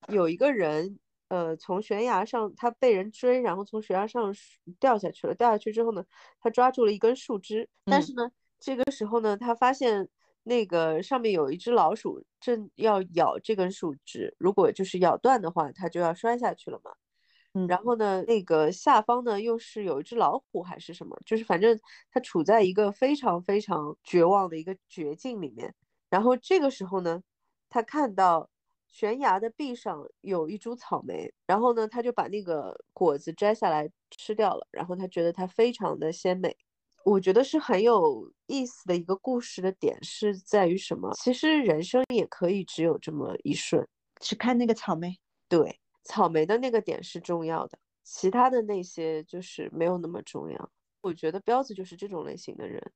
有一个人。呃，从悬崖上，他被人追，然后从悬崖上掉下去了。掉下去之后呢，他抓住了一根树枝，但是呢，这个时候呢，他发现那个上面有一只老鼠正要咬这根树枝，如果就是咬断的话，他就要摔下去了嘛。然后呢，那个下方呢又是有一只老虎还是什么，就是反正他处在一个非常非常绝望的一个绝境里面。然后这个时候呢，他看到。悬崖的壁上有一株草莓，然后呢，他就把那个果子摘下来吃掉了。然后他觉得它非常的鲜美。我觉得是很有意思的一个故事的点是在于什么？其实人生也可以只有这么一瞬。只看那个草莓，对，草莓的那个点是重要的，其他的那些就是没有那么重要。我觉得彪子就是这种类型的人，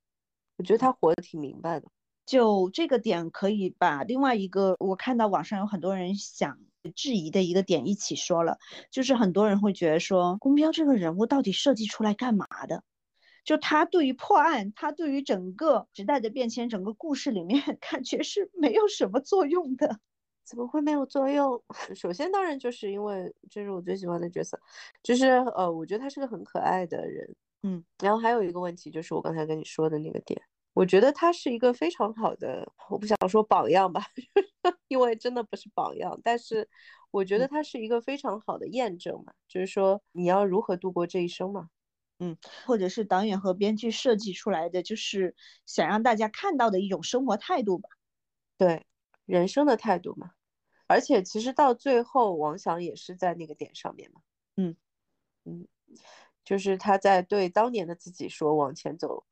我觉得他活得挺明白的。就这个点，可以把另外一个我看到网上有很多人想质疑的一个点一起说了，就是很多人会觉得说，宫彪这个人物到底设计出来干嘛的？就他对于破案，他对于整个时代的变迁，整个故事里面 感觉是没有什么作用的。怎么会没有作用？首先，当然就是因为这是我最喜欢的角色，就是呃，我觉得他是个很可爱的人，嗯。然后还有一个问题就是我刚才跟你说的那个点。我觉得他是一个非常好的，我不想说榜样吧，因为真的不是榜样，但是我觉得他是一个非常好的验证嘛，就是说你要如何度过这一生嘛，嗯，或者是导演和编剧设计出来的，就是想让大家看到的一种生活态度吧，对，人生的态度嘛，而且其实到最后，王想也是在那个点上面嘛，嗯。嗯，就是他在对当年的自己说往前走。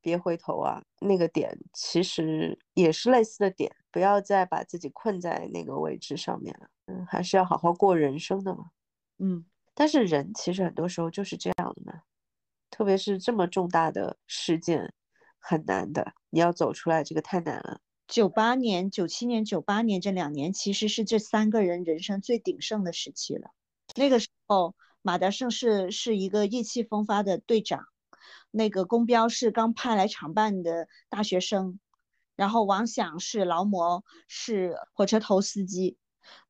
别回头啊！那个点其实也是类似的点，不要再把自己困在那个位置上面了。嗯，还是要好好过人生的嘛。嗯，但是人其实很多时候就是这样的嘛，特别是这么重大的事件，很难的。你要走出来，这个太难了。九八年、九七年、九八年这两年，其实是这三个人人生最鼎盛的时期了。那个时候，马德胜是是一个意气风发的队长。那个公标是刚派来厂办的大学生，然后王想是劳模，是火车头司机，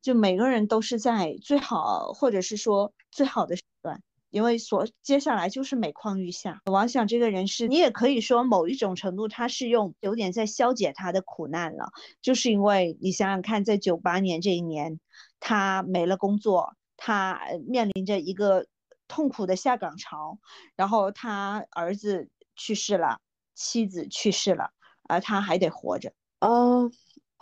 就每个人都是在最好或者是说最好的时段，因为所接下来就是每况愈下。王想这个人是，你也可以说某一种程度他是用有点在消解他的苦难了，就是因为你想想看，在九八年这一年，他没了工作，他面临着一个。痛苦的下岗潮，然后他儿子去世了，妻子去世了，而他还得活着。嗯，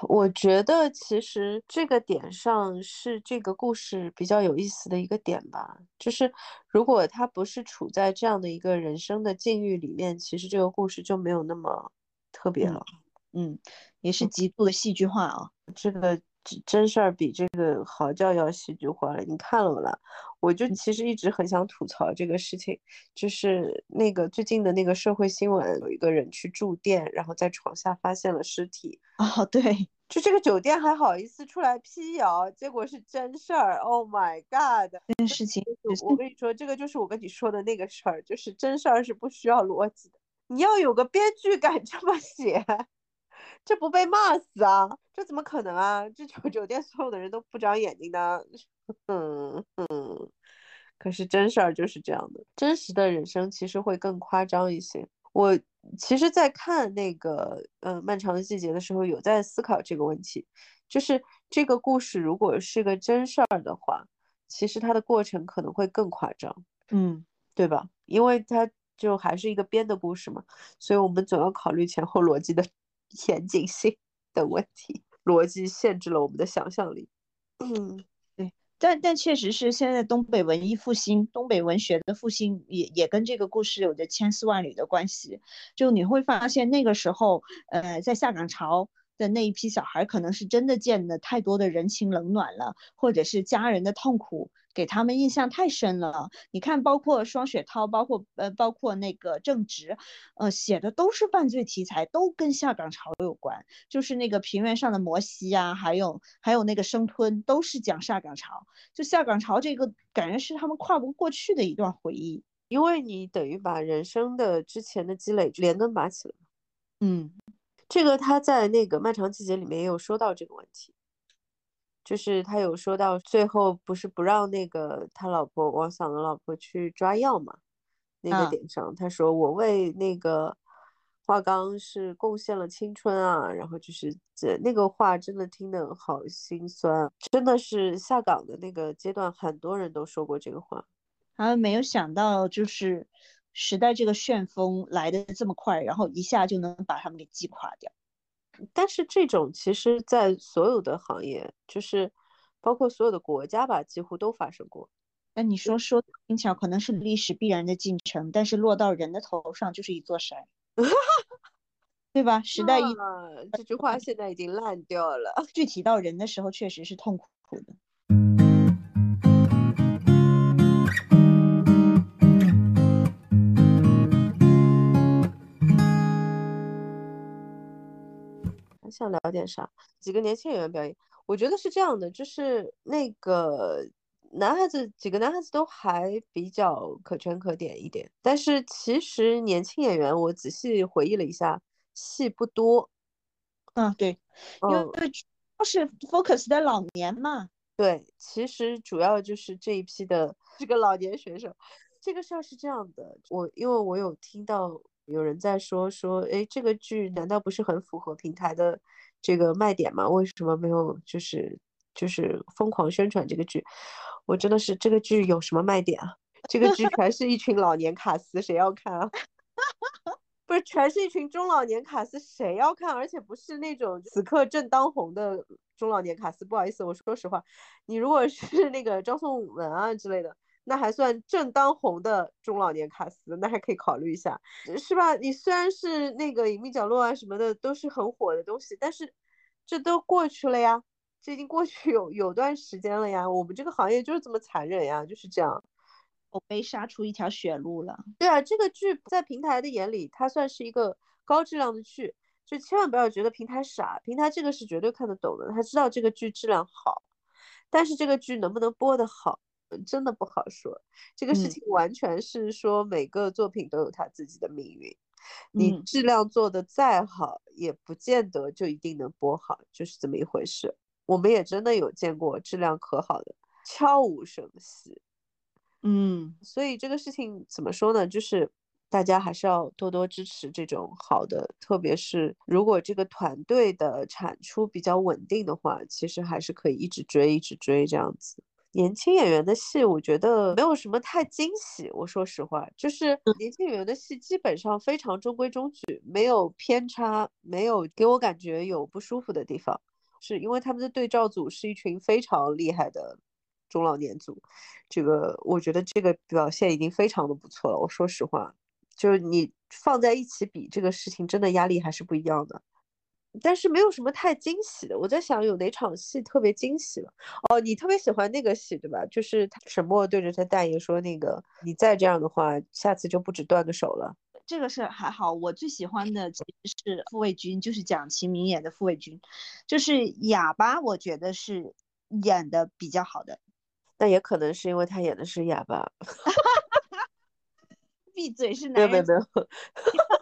我觉得其实这个点上是这个故事比较有意思的一个点吧。就是如果他不是处在这样的一个人生的境遇里面，其实这个故事就没有那么特别了。嗯，也是极度的戏剧化啊。这个。真事儿比这个嚎叫要戏剧化了，你看了吗？我就其实一直很想吐槽这个事情，就是那个最近的那个社会新闻，有一个人去住店，然后在床下发现了尸体。哦，对，就这个酒店还好意思出来辟谣，结果是真事儿。Oh my god！这件事情，我跟你说，这个就是我跟你说的那个事儿，就是真事儿是不需要逻辑的，你要有个编剧敢这么写。这不被骂死啊？这怎么可能啊？这酒 酒店所有的人都不长眼睛的，嗯嗯。可是真事儿就是这样的，真实的人生其实会更夸张一些。我其实，在看那个呃漫长的季节的时候，有在思考这个问题，就是这个故事如果是个真事儿的话，其实它的过程可能会更夸张，嗯，对吧？因为它就还是一个编的故事嘛，所以我们总要考虑前后逻辑的。严谨性的问题，逻辑限制了我们的想象力。嗯，对，但但确实是现在东北文艺复兴、东北文学的复兴，也也跟这个故事有着千丝万缕的关系。就你会发现，那个时候，呃，在下岗潮。的那一批小孩，可能是真的见了太多的人情冷暖了，或者是家人的痛苦给他们印象太深了。你看，包括双雪涛，包括呃，包括那个郑直，呃，写的都是犯罪题材，都跟下岗潮有关。就是那个平原上的摩西呀，还有还有那个生吞，都是讲下岗潮。就下岗潮这个，感觉是他们跨不过去的一段回忆，因为你等于把人生的之前的积累连根拔起了。嗯。这个他在那个漫长季节里面也有说到这个问题，就是他有说到最后不是不让那个他老婆王想的老婆去抓药嘛？那个点上，他说我为那个华刚是贡献了青春啊，然后就是这那个话真的听得好心酸，真的是下岗的那个阶段，很多人都说过这个话，然后没有想到就是。时代这个旋风来的这么快，然后一下就能把他们给击垮掉。但是这种其实，在所有的行业，就是包括所有的国家吧，几乎都发生过。那你说说，听起来可能是历史必然的进程，但是落到人的头上就是一座山，对吧？时代一这句话现在已经烂掉了。具体到人的时候，确实是痛苦的。想聊点啥？几个年轻演员表演，我觉得是这样的，就是那个男孩子，几个男孩子都还比较可圈可点一点。但是其实年轻演员，我仔细回忆了一下，戏不多。嗯，对，因为主要是 focus 在老年嘛。对，其实主要就是这一批的这个老年选手。这个事儿是这样的，我因为我有听到有人在说说，哎，这个剧难道不是很符合平台的这个卖点吗？为什么没有就是就是疯狂宣传这个剧？我真的是这个剧有什么卖点啊？这个剧 全是一群老年卡司，谁要看啊？不是，全是一群中老年卡司，谁要看？而且不是那种此刻正当红的中老年卡司。不好意思，我说实话，你如果是那个张颂文啊之类的，那还算正当红的中老年卡司，那还可以考虑一下，是吧？你虽然是那个隐秘角落啊什么的都是很火的东西，但是这都过去了呀，这已经过去有有段时间了呀。我们这个行业就是这么残忍呀，就是这样。我被杀出一条血路了。对啊，这个剧在平台的眼里，它算是一个高质量的剧，就千万不要觉得平台傻，平台这个是绝对看得懂的，他知道这个剧质量好，但是这个剧能不能播得好，真的不好说。这个事情完全是说每个作品都有它自己的命运，你质量做的再好，也不见得就一定能播好，就是这么一回事。我们也真的有见过质量可好的，悄无声息。嗯，所以这个事情怎么说呢？就是大家还是要多多支持这种好的，特别是如果这个团队的产出比较稳定的话，其实还是可以一直追，一直追这样子。年轻演员的戏，我觉得没有什么太惊喜。我说实话，就是年轻演员的戏基本上非常中规中矩，没有偏差，没有给我感觉有不舒服的地方。是因为他们的对照组是一群非常厉害的。中老年组，这个我觉得这个表现已经非常的不错了。我说实话，就是你放在一起比这个事情，真的压力还是不一样的。但是没有什么太惊喜的。我在想有哪场戏特别惊喜了？哦，你特别喜欢那个戏对吧？就是沈墨对着他大爷说：“那个你再这样的话，下次就不止断个手了。”这个是还好。我最喜欢的其实是傅卫军，就是蒋奇明演的傅卫军，就是哑巴，我觉得是演的比较好的。那也可能是因为他演的是哑巴。闭嘴是男人。没有没有没有，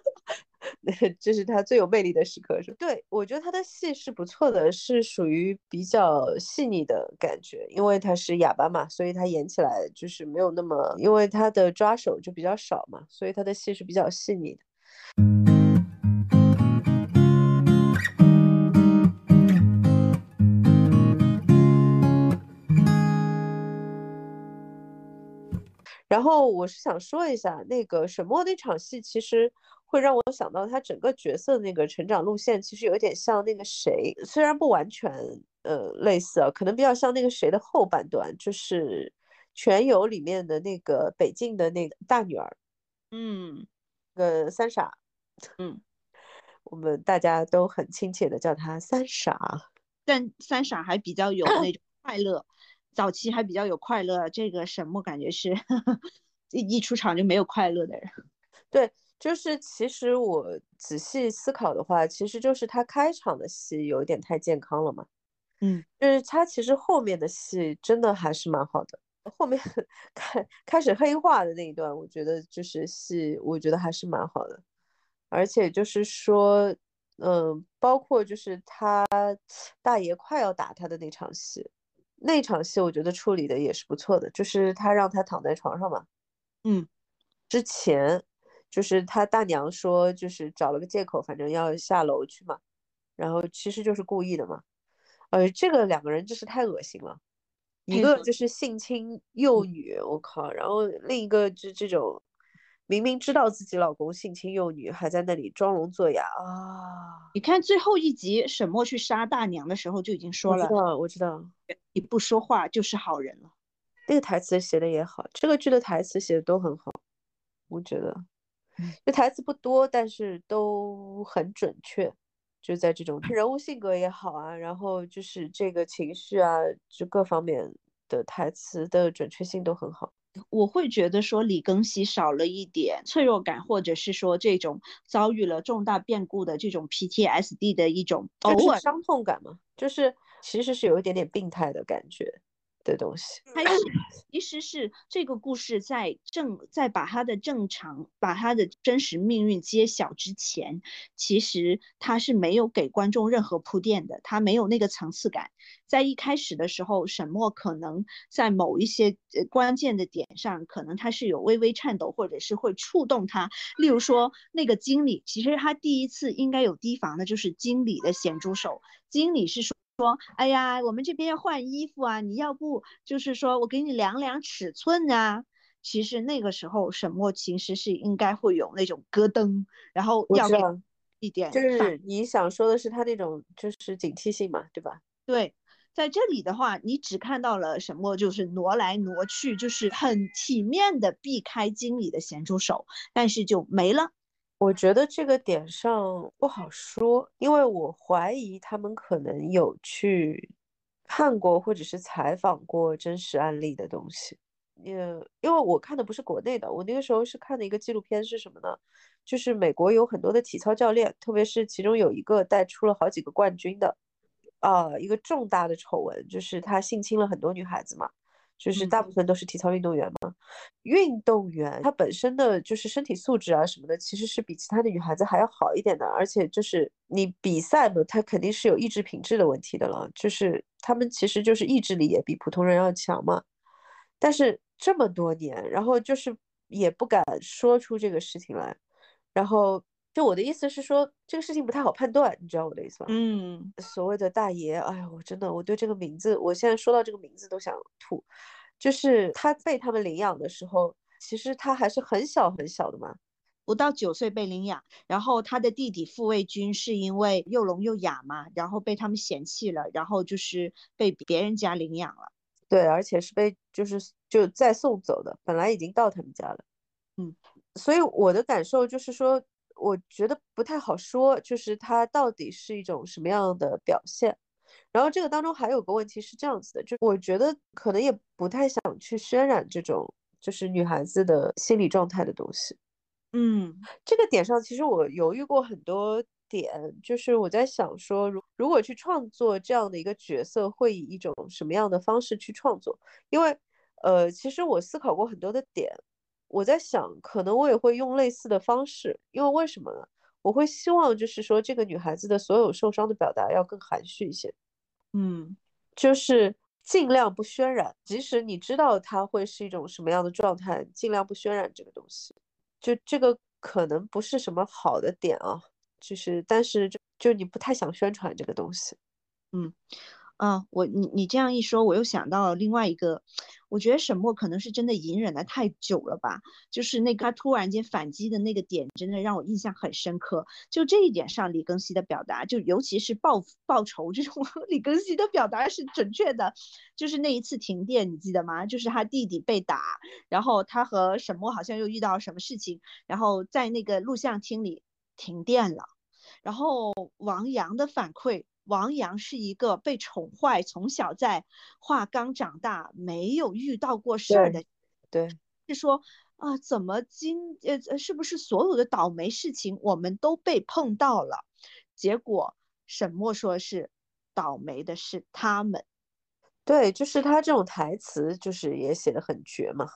这是他最有魅力的时刻，是对，我觉得他的戏是不错的，是属于比较细腻的感觉，因为他是哑巴嘛，所以他演起来就是没有那么，因为他的抓手就比较少嘛，所以他的戏是比较细腻的。然后我是想说一下，那个沈墨那场戏，其实会让我想到他整个角色那个成长路线，其实有点像那个谁，虽然不完全呃类似啊，可能比较像那个谁的后半段，就是《全游》里面的那个北境的那个大女儿，嗯，个三傻，嗯，我们大家都很亲切的叫他三傻，但三傻还比较有那种 快乐。早期还比较有快乐，这个沈墨感觉是 一一出场就没有快乐的人。对，就是其实我仔细思考的话，其实就是他开场的戏有一点太健康了嘛。嗯，就是他其实后面的戏真的还是蛮好的。后面 开开始黑化的那一段，我觉得就是戏，我觉得还是蛮好的。而且就是说，嗯，包括就是他大爷快要打他的那场戏。那场戏我觉得处理的也是不错的，就是他让他躺在床上嘛，嗯，之前就是他大娘说就是找了个借口，反正要下楼去嘛，然后其实就是故意的嘛，呃，这个两个人真是太恶心了，一个就是性侵幼女，我靠，然后另一个就这种。明明知道自己老公性侵幼女，还在那里装聋作哑啊！你看最后一集沈墨去杀大娘的时候就已经说了，我知道，我知道，你不说话就是好人了。那个台词写的也好，这个剧的台词写的都很好，我觉得，这台词不多，但是都很准确，就在这种人物性格也好啊，然后就是这个情绪啊，就各方面的台词的准确性都很好。我会觉得说李庚希少了一点脆弱感，或者是说这种遭遇了重大变故的这种 PTSD 的一种偶尔伤痛感嘛，就是其实是有一点点病态的感觉。的东西。开始其实是这个故事在正在把他的正常、把他的真实命运揭晓之前，其实他是没有给观众任何铺垫的，他没有那个层次感。在一开始的时候，沈墨可能在某一些呃关键的点上，可能他是有微微颤抖，或者是会触动他。例如说那个经理，其实他第一次应该有提防的就是经理的咸猪手，经理是说。说，哎呀，我们这边要换衣服啊，你要不就是说我给你量量尺寸啊？其实那个时候沈墨其实是应该会有那种咯噔，然后要给一点，就是你想说的是他那种就是警惕性嘛，对吧？对，在这里的话，你只看到了沈墨就是挪来挪去，就是很体面的避开经理的咸猪手，但是就没了。我觉得这个点上不好说，因为我怀疑他们可能有去看过或者是采访过真实案例的东西。呃，因为我看的不是国内的，我那个时候是看的一个纪录片，是什么呢？就是美国有很多的体操教练，特别是其中有一个带出了好几个冠军的，啊，一个重大的丑闻，就是他性侵了很多女孩子嘛。就是大部分都是体操运动员嘛，运动员他本身的就是身体素质啊什么的，其实是比其他的女孩子还要好一点的。而且就是你比赛嘛，他肯定是有意志品质的问题的了。就是他们其实就是意志力也比普通人要强嘛。但是这么多年，然后就是也不敢说出这个事情来，然后。就我的意思是说，这个事情不太好判断，你知道我的意思吗？嗯，所谓的大爷，哎呀，我真的，我对这个名字，我现在说到这个名字都想吐。就是他被他们领养的时候，其实他还是很小很小的嘛，不到九岁被领养。然后他的弟弟傅卫军是因为又聋又哑嘛，然后被他们嫌弃了，然后就是被别人家领养了。对，而且是被就是就再送走的，本来已经到他们家了。嗯，所以我的感受就是说。我觉得不太好说，就是它到底是一种什么样的表现。然后这个当中还有个问题是这样子的，就我觉得可能也不太想去渲染这种就是女孩子的心理状态的东西。嗯，这个点上其实我犹豫过很多点，就是我在想说，如如果去创作这样的一个角色，会以一种什么样的方式去创作？因为呃，其实我思考过很多的点。我在想，可能我也会用类似的方式，因为为什么呢？我会希望就是说，这个女孩子的所有受伤的表达要更含蓄一些，嗯，就是尽量不渲染，即使你知道她会是一种什么样的状态，尽量不渲染这个东西。就这个可能不是什么好的点啊，就是但是就就你不太想宣传这个东西，嗯。啊，我你你这样一说，我又想到另外一个，我觉得沈墨可能是真的隐忍的太久了吧，就是那个他突然间反击的那个点，真的让我印象很深刻。就这一点上，李庚希的表达，就尤其是报报仇这种，李庚希的表达是准确的。就是那一次停电，你记得吗？就是他弟弟被打，然后他和沈墨好像又遇到什么事情，然后在那个录像厅里停电了，然后王阳的反馈。王阳是一个被宠坏，从小在华冈长大，没有遇到过事儿的。对，是说啊，怎么今呃，是不是所有的倒霉事情我们都被碰到了？结果沈墨说是倒霉的是他们。对，就是他这种台词，就是也写的很绝嘛。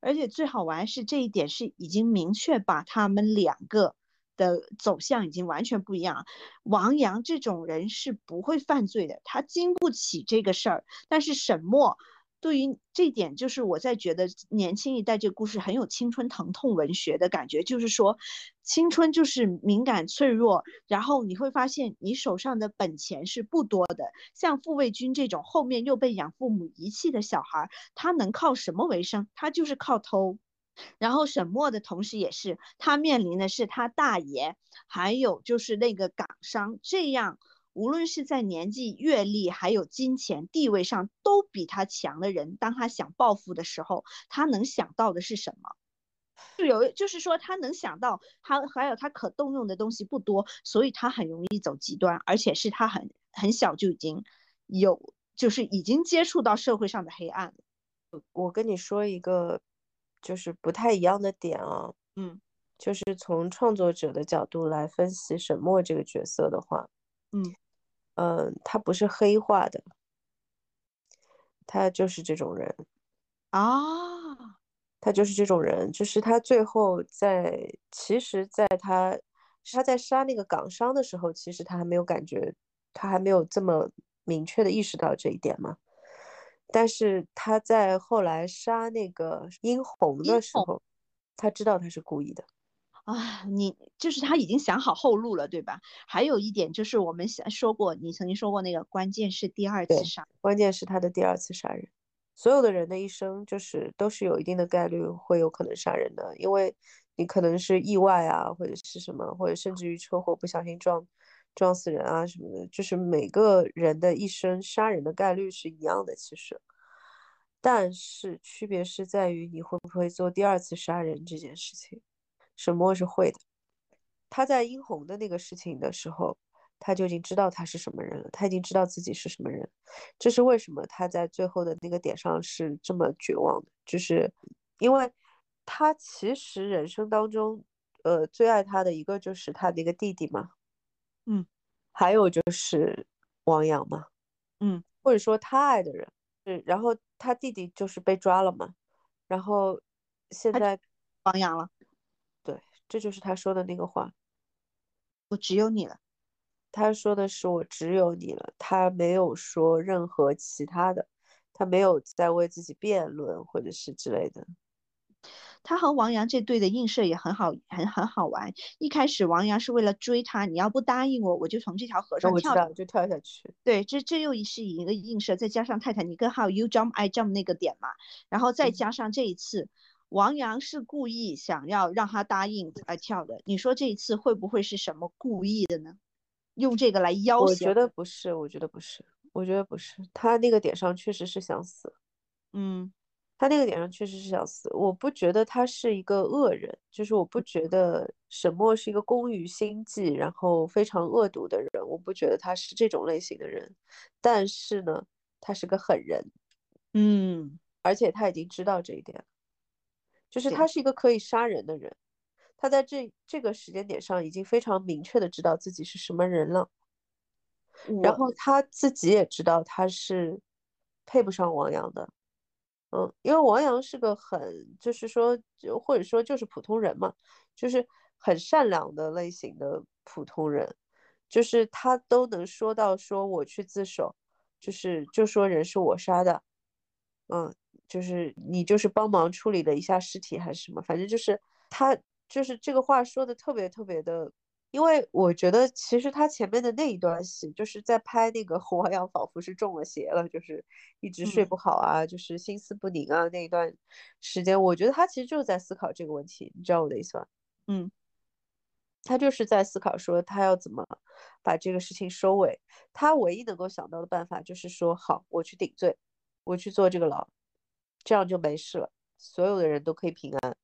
而且最好玩是这一点是已经明确把他们两个。的走向已经完全不一样。王阳这种人是不会犯罪的，他经不起这个事儿。但是沈墨对于这点，就是我在觉得年轻一代这个故事很有青春疼痛文学的感觉，就是说青春就是敏感脆弱，然后你会发现你手上的本钱是不多的。像傅卫军这种后面又被养父母遗弃的小孩，他能靠什么为生？他就是靠偷。然后沈墨的同时，也是他面临的是他大爷，还有就是那个港商，这样无论是在年纪、阅历，还有金钱、地位上都比他强的人，当他想报复的时候，他能想到的是什么？就有，就是说他能想到，他还有他可动用的东西不多，所以他很容易走极端，而且是他很很小就已经有，就是已经接触到社会上的黑暗。我跟你说一个。就是不太一样的点啊，嗯，就是从创作者的角度来分析沈墨这个角色的话，嗯，嗯，他不是黑化的，他就是这种人啊，他就是这种人，就是他最后在，其实，在他他在杀那个港商的时候，其实他还没有感觉，他还没有这么明确的意识到这一点嘛。但是他在后来杀那个殷红的时候，他知道他是故意的。啊，你就是他已经想好后路了，对吧？还有一点就是我们想说过，你曾经说过那个关键是第二次杀，关键是他的第二次杀人。所有的人的一生就是都是有一定的概率会有可能杀人的，因为你可能是意外啊，或者是什么，或者甚至于车祸不小心撞撞死人啊什么的，就是每个人的一生杀人的概率是一样的，其实，但是区别是在于你会不会做第二次杀人这件事情。沈墨是会的，他在殷红的那个事情的时候，他就已经知道他是什么人了，他已经知道自己是什么人，这是为什么他在最后的那个点上是这么绝望的，就是因为他其实人生当中，呃，最爱他的一个就是他的一个弟弟嘛，嗯，还有就是王阳嘛，嗯，或者说他爱的人，是，然后他弟弟就是被抓了嘛，然后现在王阳了。对这就是他说的那个话，我只有你了。他说的是我只有你了，他没有说任何其他的，他没有在为自己辩论或者是之类的。他和王阳这对的映射也很好，很很好玩。一开始王阳是为了追他，你要不答应我，我就从这条河上跳，就跳下去。对，这这又是一个映射，再加上泰坦尼克号 you jump I jump 那个点嘛，然后再加上这一次。王阳是故意想要让他答应来跳的，你说这一次会不会是什么故意的呢？用这个来要挟？我觉得不是，我觉得不是，我觉得不是。他那个点上确实是想死，嗯，他那个点上确实是想死。我不觉得他是一个恶人，就是我不觉得沈墨是一个工于心计，然后非常恶毒的人。我不觉得他是这种类型的人，但是呢，他是个狠人，嗯，而且他已经知道这一点。就是他是一个可以杀人的人，他在这这个时间点上已经非常明确的知道自己是什么人了，然后他自己也知道他是配不上王阳的，嗯，因为王阳是个很就是说就或者说就是普通人嘛，就是很善良的类型的普通人，就是他都能说到说我去自首，就是就说人是我杀的，嗯。就是你就是帮忙处理了一下尸体还是什么，反正就是他就是这个话说的特别特别的，因为我觉得其实他前面的那一段戏就是在拍那个王阳仿佛是中了邪了，就是一直睡不好啊，就是心思不宁啊那一段时间，我觉得他其实就是在思考这个问题，你知道我的意思吗？嗯，他就是在思考说他要怎么把这个事情收尾，他唯一能够想到的办法就是说好，我去顶罪，我去坐这个牢。这样就没事了，所有的人都可以平安。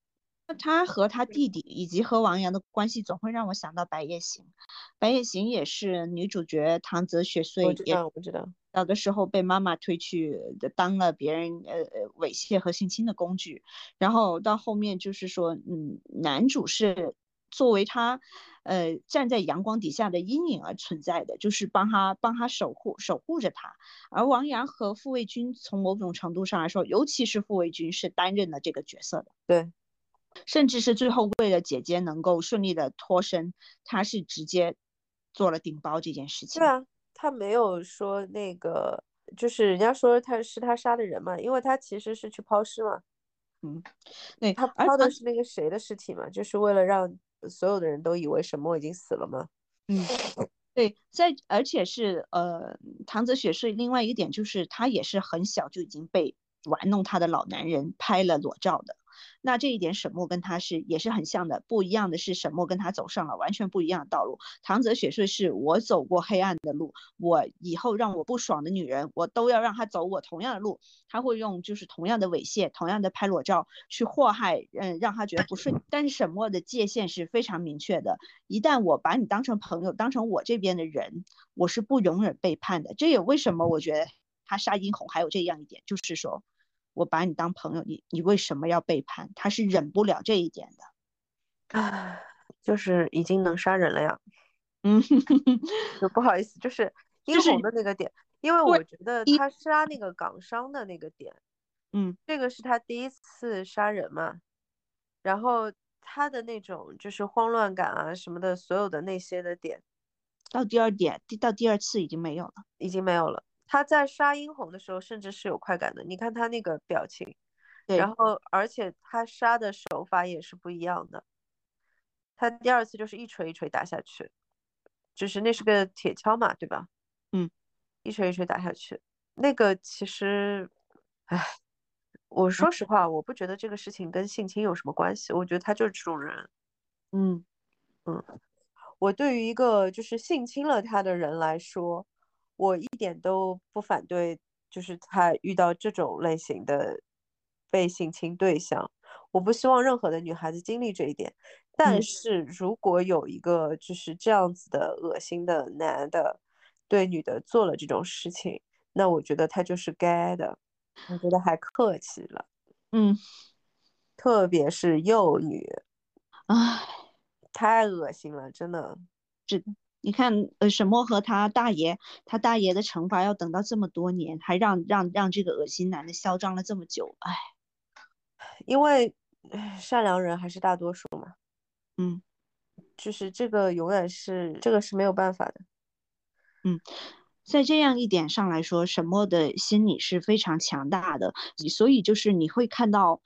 那他和他弟弟以及和王阳的关系，总会让我想到《白夜行》。《白夜行》也是女主角唐泽雪穗，我知道，我知道。小的时候被妈妈推去当了别人呃呃猥亵和性侵的工具，然后到后面就是说，嗯，男主是。作为他，呃，站在阳光底下的阴影而存在的，就是帮他帮他守护守护着他。而王阳和傅卫军从某种程度上来说，尤其是傅卫军是担任了这个角色的，对，甚至是最后为了姐姐能够顺利的脱身，他是直接做了顶包这件事情。对啊，他没有说那个，就是人家说他是他杀的人嘛，因为他其实是去抛尸嘛，嗯，对他抛的是那个谁的尸体嘛，就是为了让。所有的人都以为沈墨已经死了嘛？嗯，对，在而且是呃，唐泽雪是另外一个点，就是他也是很小就已经被玩弄他的老男人拍了裸照的。那这一点沈墨跟他是也是很像的，不一样的是沈墨跟他走上了完全不一样的道路。唐泽雪穗是我走过黑暗的路，我以后让我不爽的女人，我都要让她走我同样的路。他会用就是同样的猥亵、同样的拍裸照去祸害，嗯，让他觉得不顺。但是沈墨的界限是非常明确的，一旦我把你当成朋友，当成我这边的人，我是不容忍背叛的。这也为什么我觉得他杀殷红还有这样一点，就是说。我把你当朋友，你你为什么要背叛？他是忍不了这一点的，啊，就是已经能杀人了呀。嗯，就不好意思，就是殷红的那个点，因为我觉得他杀那个港商的那个点，嗯，这个是他第一次杀人嘛，然后他的那种就是慌乱感啊什么的，所有的那些的点，到第二点，第到第二次已经没有了，已经没有了。他在杀殷红的时候，甚至是有快感的，你看他那个表情，然后而且他杀的手法也是不一样的。他第二次就是一锤一锤打下去，就是那是个铁锹嘛，对吧？嗯，一锤一锤打下去，那个其实，唉，我说实话，我不觉得这个事情跟性侵有什么关系，我觉得他就是这种人。嗯嗯，我对于一个就是性侵了他的人来说，我一点都不反对，就是他遇到这种类型的被性侵对象，我不希望任何的女孩子经历这一点。但是如果有一个就是这样子的恶心的男的对女的做了这种事情，那我觉得他就是该的，我觉得还客气了，嗯，特别是幼女，唉，太恶心了，真的。是的，你看，呃，沈墨和他大爷，他大爷的惩罚要等到这么多年，还让让让这个恶心男的嚣张了这么久，哎，因为善良人还是大多数嘛。嗯，就是这个永远是这个是没有办法的。嗯，在这样一点上来说，沈墨的心理是非常强大的，所以就是你会看到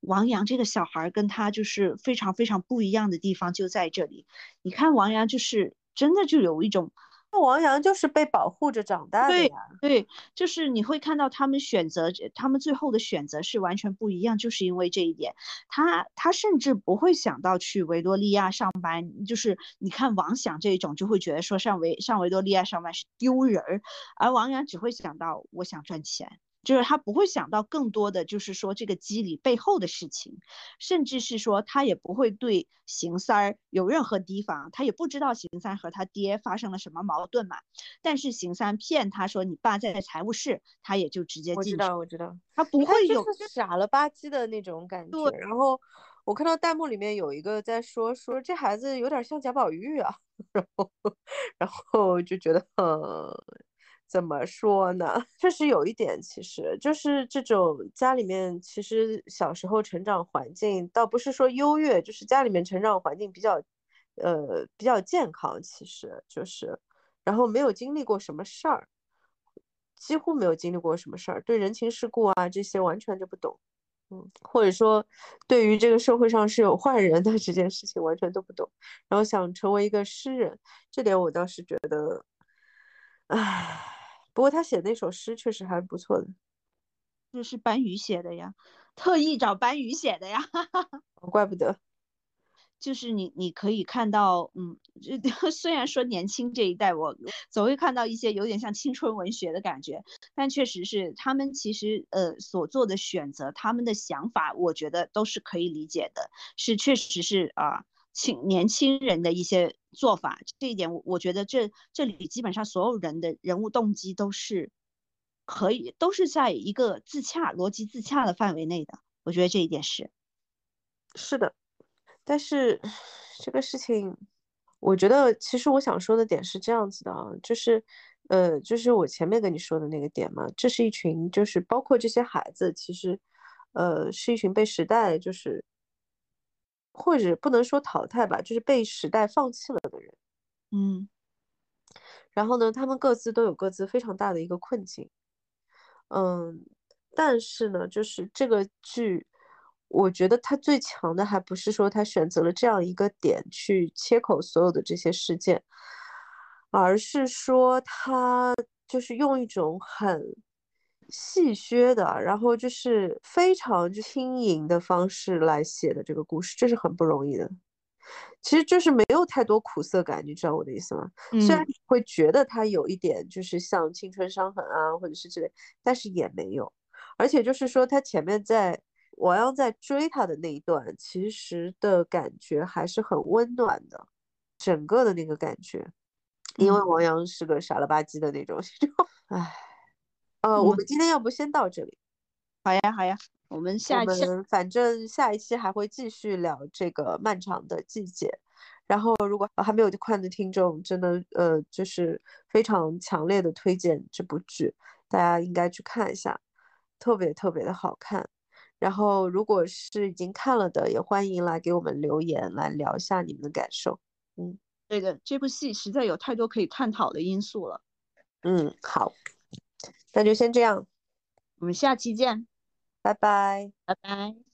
王阳这个小孩跟他就是非常非常不一样的地方就在这里。你看王阳就是真的就有一种。那王阳就是被保护着长大的呀。对，就是你会看到他们选择，他们最后的选择是完全不一样，就是因为这一点。他他甚至不会想到去维多利亚上班，就是你看王想这种就会觉得说上维上维多利亚上班是丢人儿，而王阳只会想到我想赚钱。就是他不会想到更多的，就是说这个机理背后的事情，甚至是说他也不会对邢三儿有任何提防，他也不知道邢三和他爹发生了什么矛盾嘛。但是邢三骗他说你爸在财务室，他也就直接进去。我知道，我知道，他不会有傻了吧唧的那种感觉。然后我看到弹幕里面有一个在说说这孩子有点像贾宝玉啊，然后然后就觉得嗯。怎么说呢？确实有一点，其实就是这种家里面，其实小时候成长环境倒不是说优越，就是家里面成长环境比较，呃，比较健康，其实就是，然后没有经历过什么事儿，几乎没有经历过什么事儿，对人情世故啊这些完全就不懂，嗯，或者说对于这个社会上是有坏人的这件事情完全都不懂，然后想成为一个诗人，这点我倒是觉得，唉。不过他写那首诗确实还不错的，这是班宇写的呀，特意找班宇写的呀，怪不得。就是你你可以看到，嗯，虽然说年轻这一代，我总会看到一些有点像青春文学的感觉，但确实是他们其实呃所做的选择，他们的想法，我觉得都是可以理解的，是确实是啊。轻年轻人的一些做法，这一点我我觉得这这里基本上所有人的人物动机都是可以，都是在一个自洽、逻辑自洽的范围内的。我觉得这一点是是的，但是这个事情，我觉得其实我想说的点是这样子的啊，就是呃，就是我前面跟你说的那个点嘛，这是一群就是包括这些孩子，其实呃是一群被时代就是。或者不能说淘汰吧，就是被时代放弃了的人，嗯，然后呢，他们各自都有各自非常大的一个困境，嗯，但是呢，就是这个剧，我觉得它最强的还不是说他选择了这样一个点去切口所有的这些事件，而是说他就是用一种很。戏谑的，然后就是非常轻盈的方式来写的这个故事，这是很不容易的。其实就是没有太多苦涩感，你知道我的意思吗？虽然你会觉得它有一点就是像青春伤痕啊，或者是之类，但是也没有。而且就是说，他前面在王阳在追他的那一段，其实的感觉还是很温暖的，整个的那个感觉，因为王阳是个傻了吧唧的那种，唉。呃，我们今天要不先到这里？好呀，好呀，我们下期反正下一期还会继续聊这个漫长的季节，然后如果还没有看的听众，真的呃就是非常强烈的推荐这部剧，大家应该去看一下，特别特别的好看。然后如果是已经看了的，也欢迎来给我们留言，来聊一下你们的感受。嗯，对的，这部戏实在有太多可以探讨的因素了。嗯，好，那就先这样，我们下期见，拜拜，拜拜。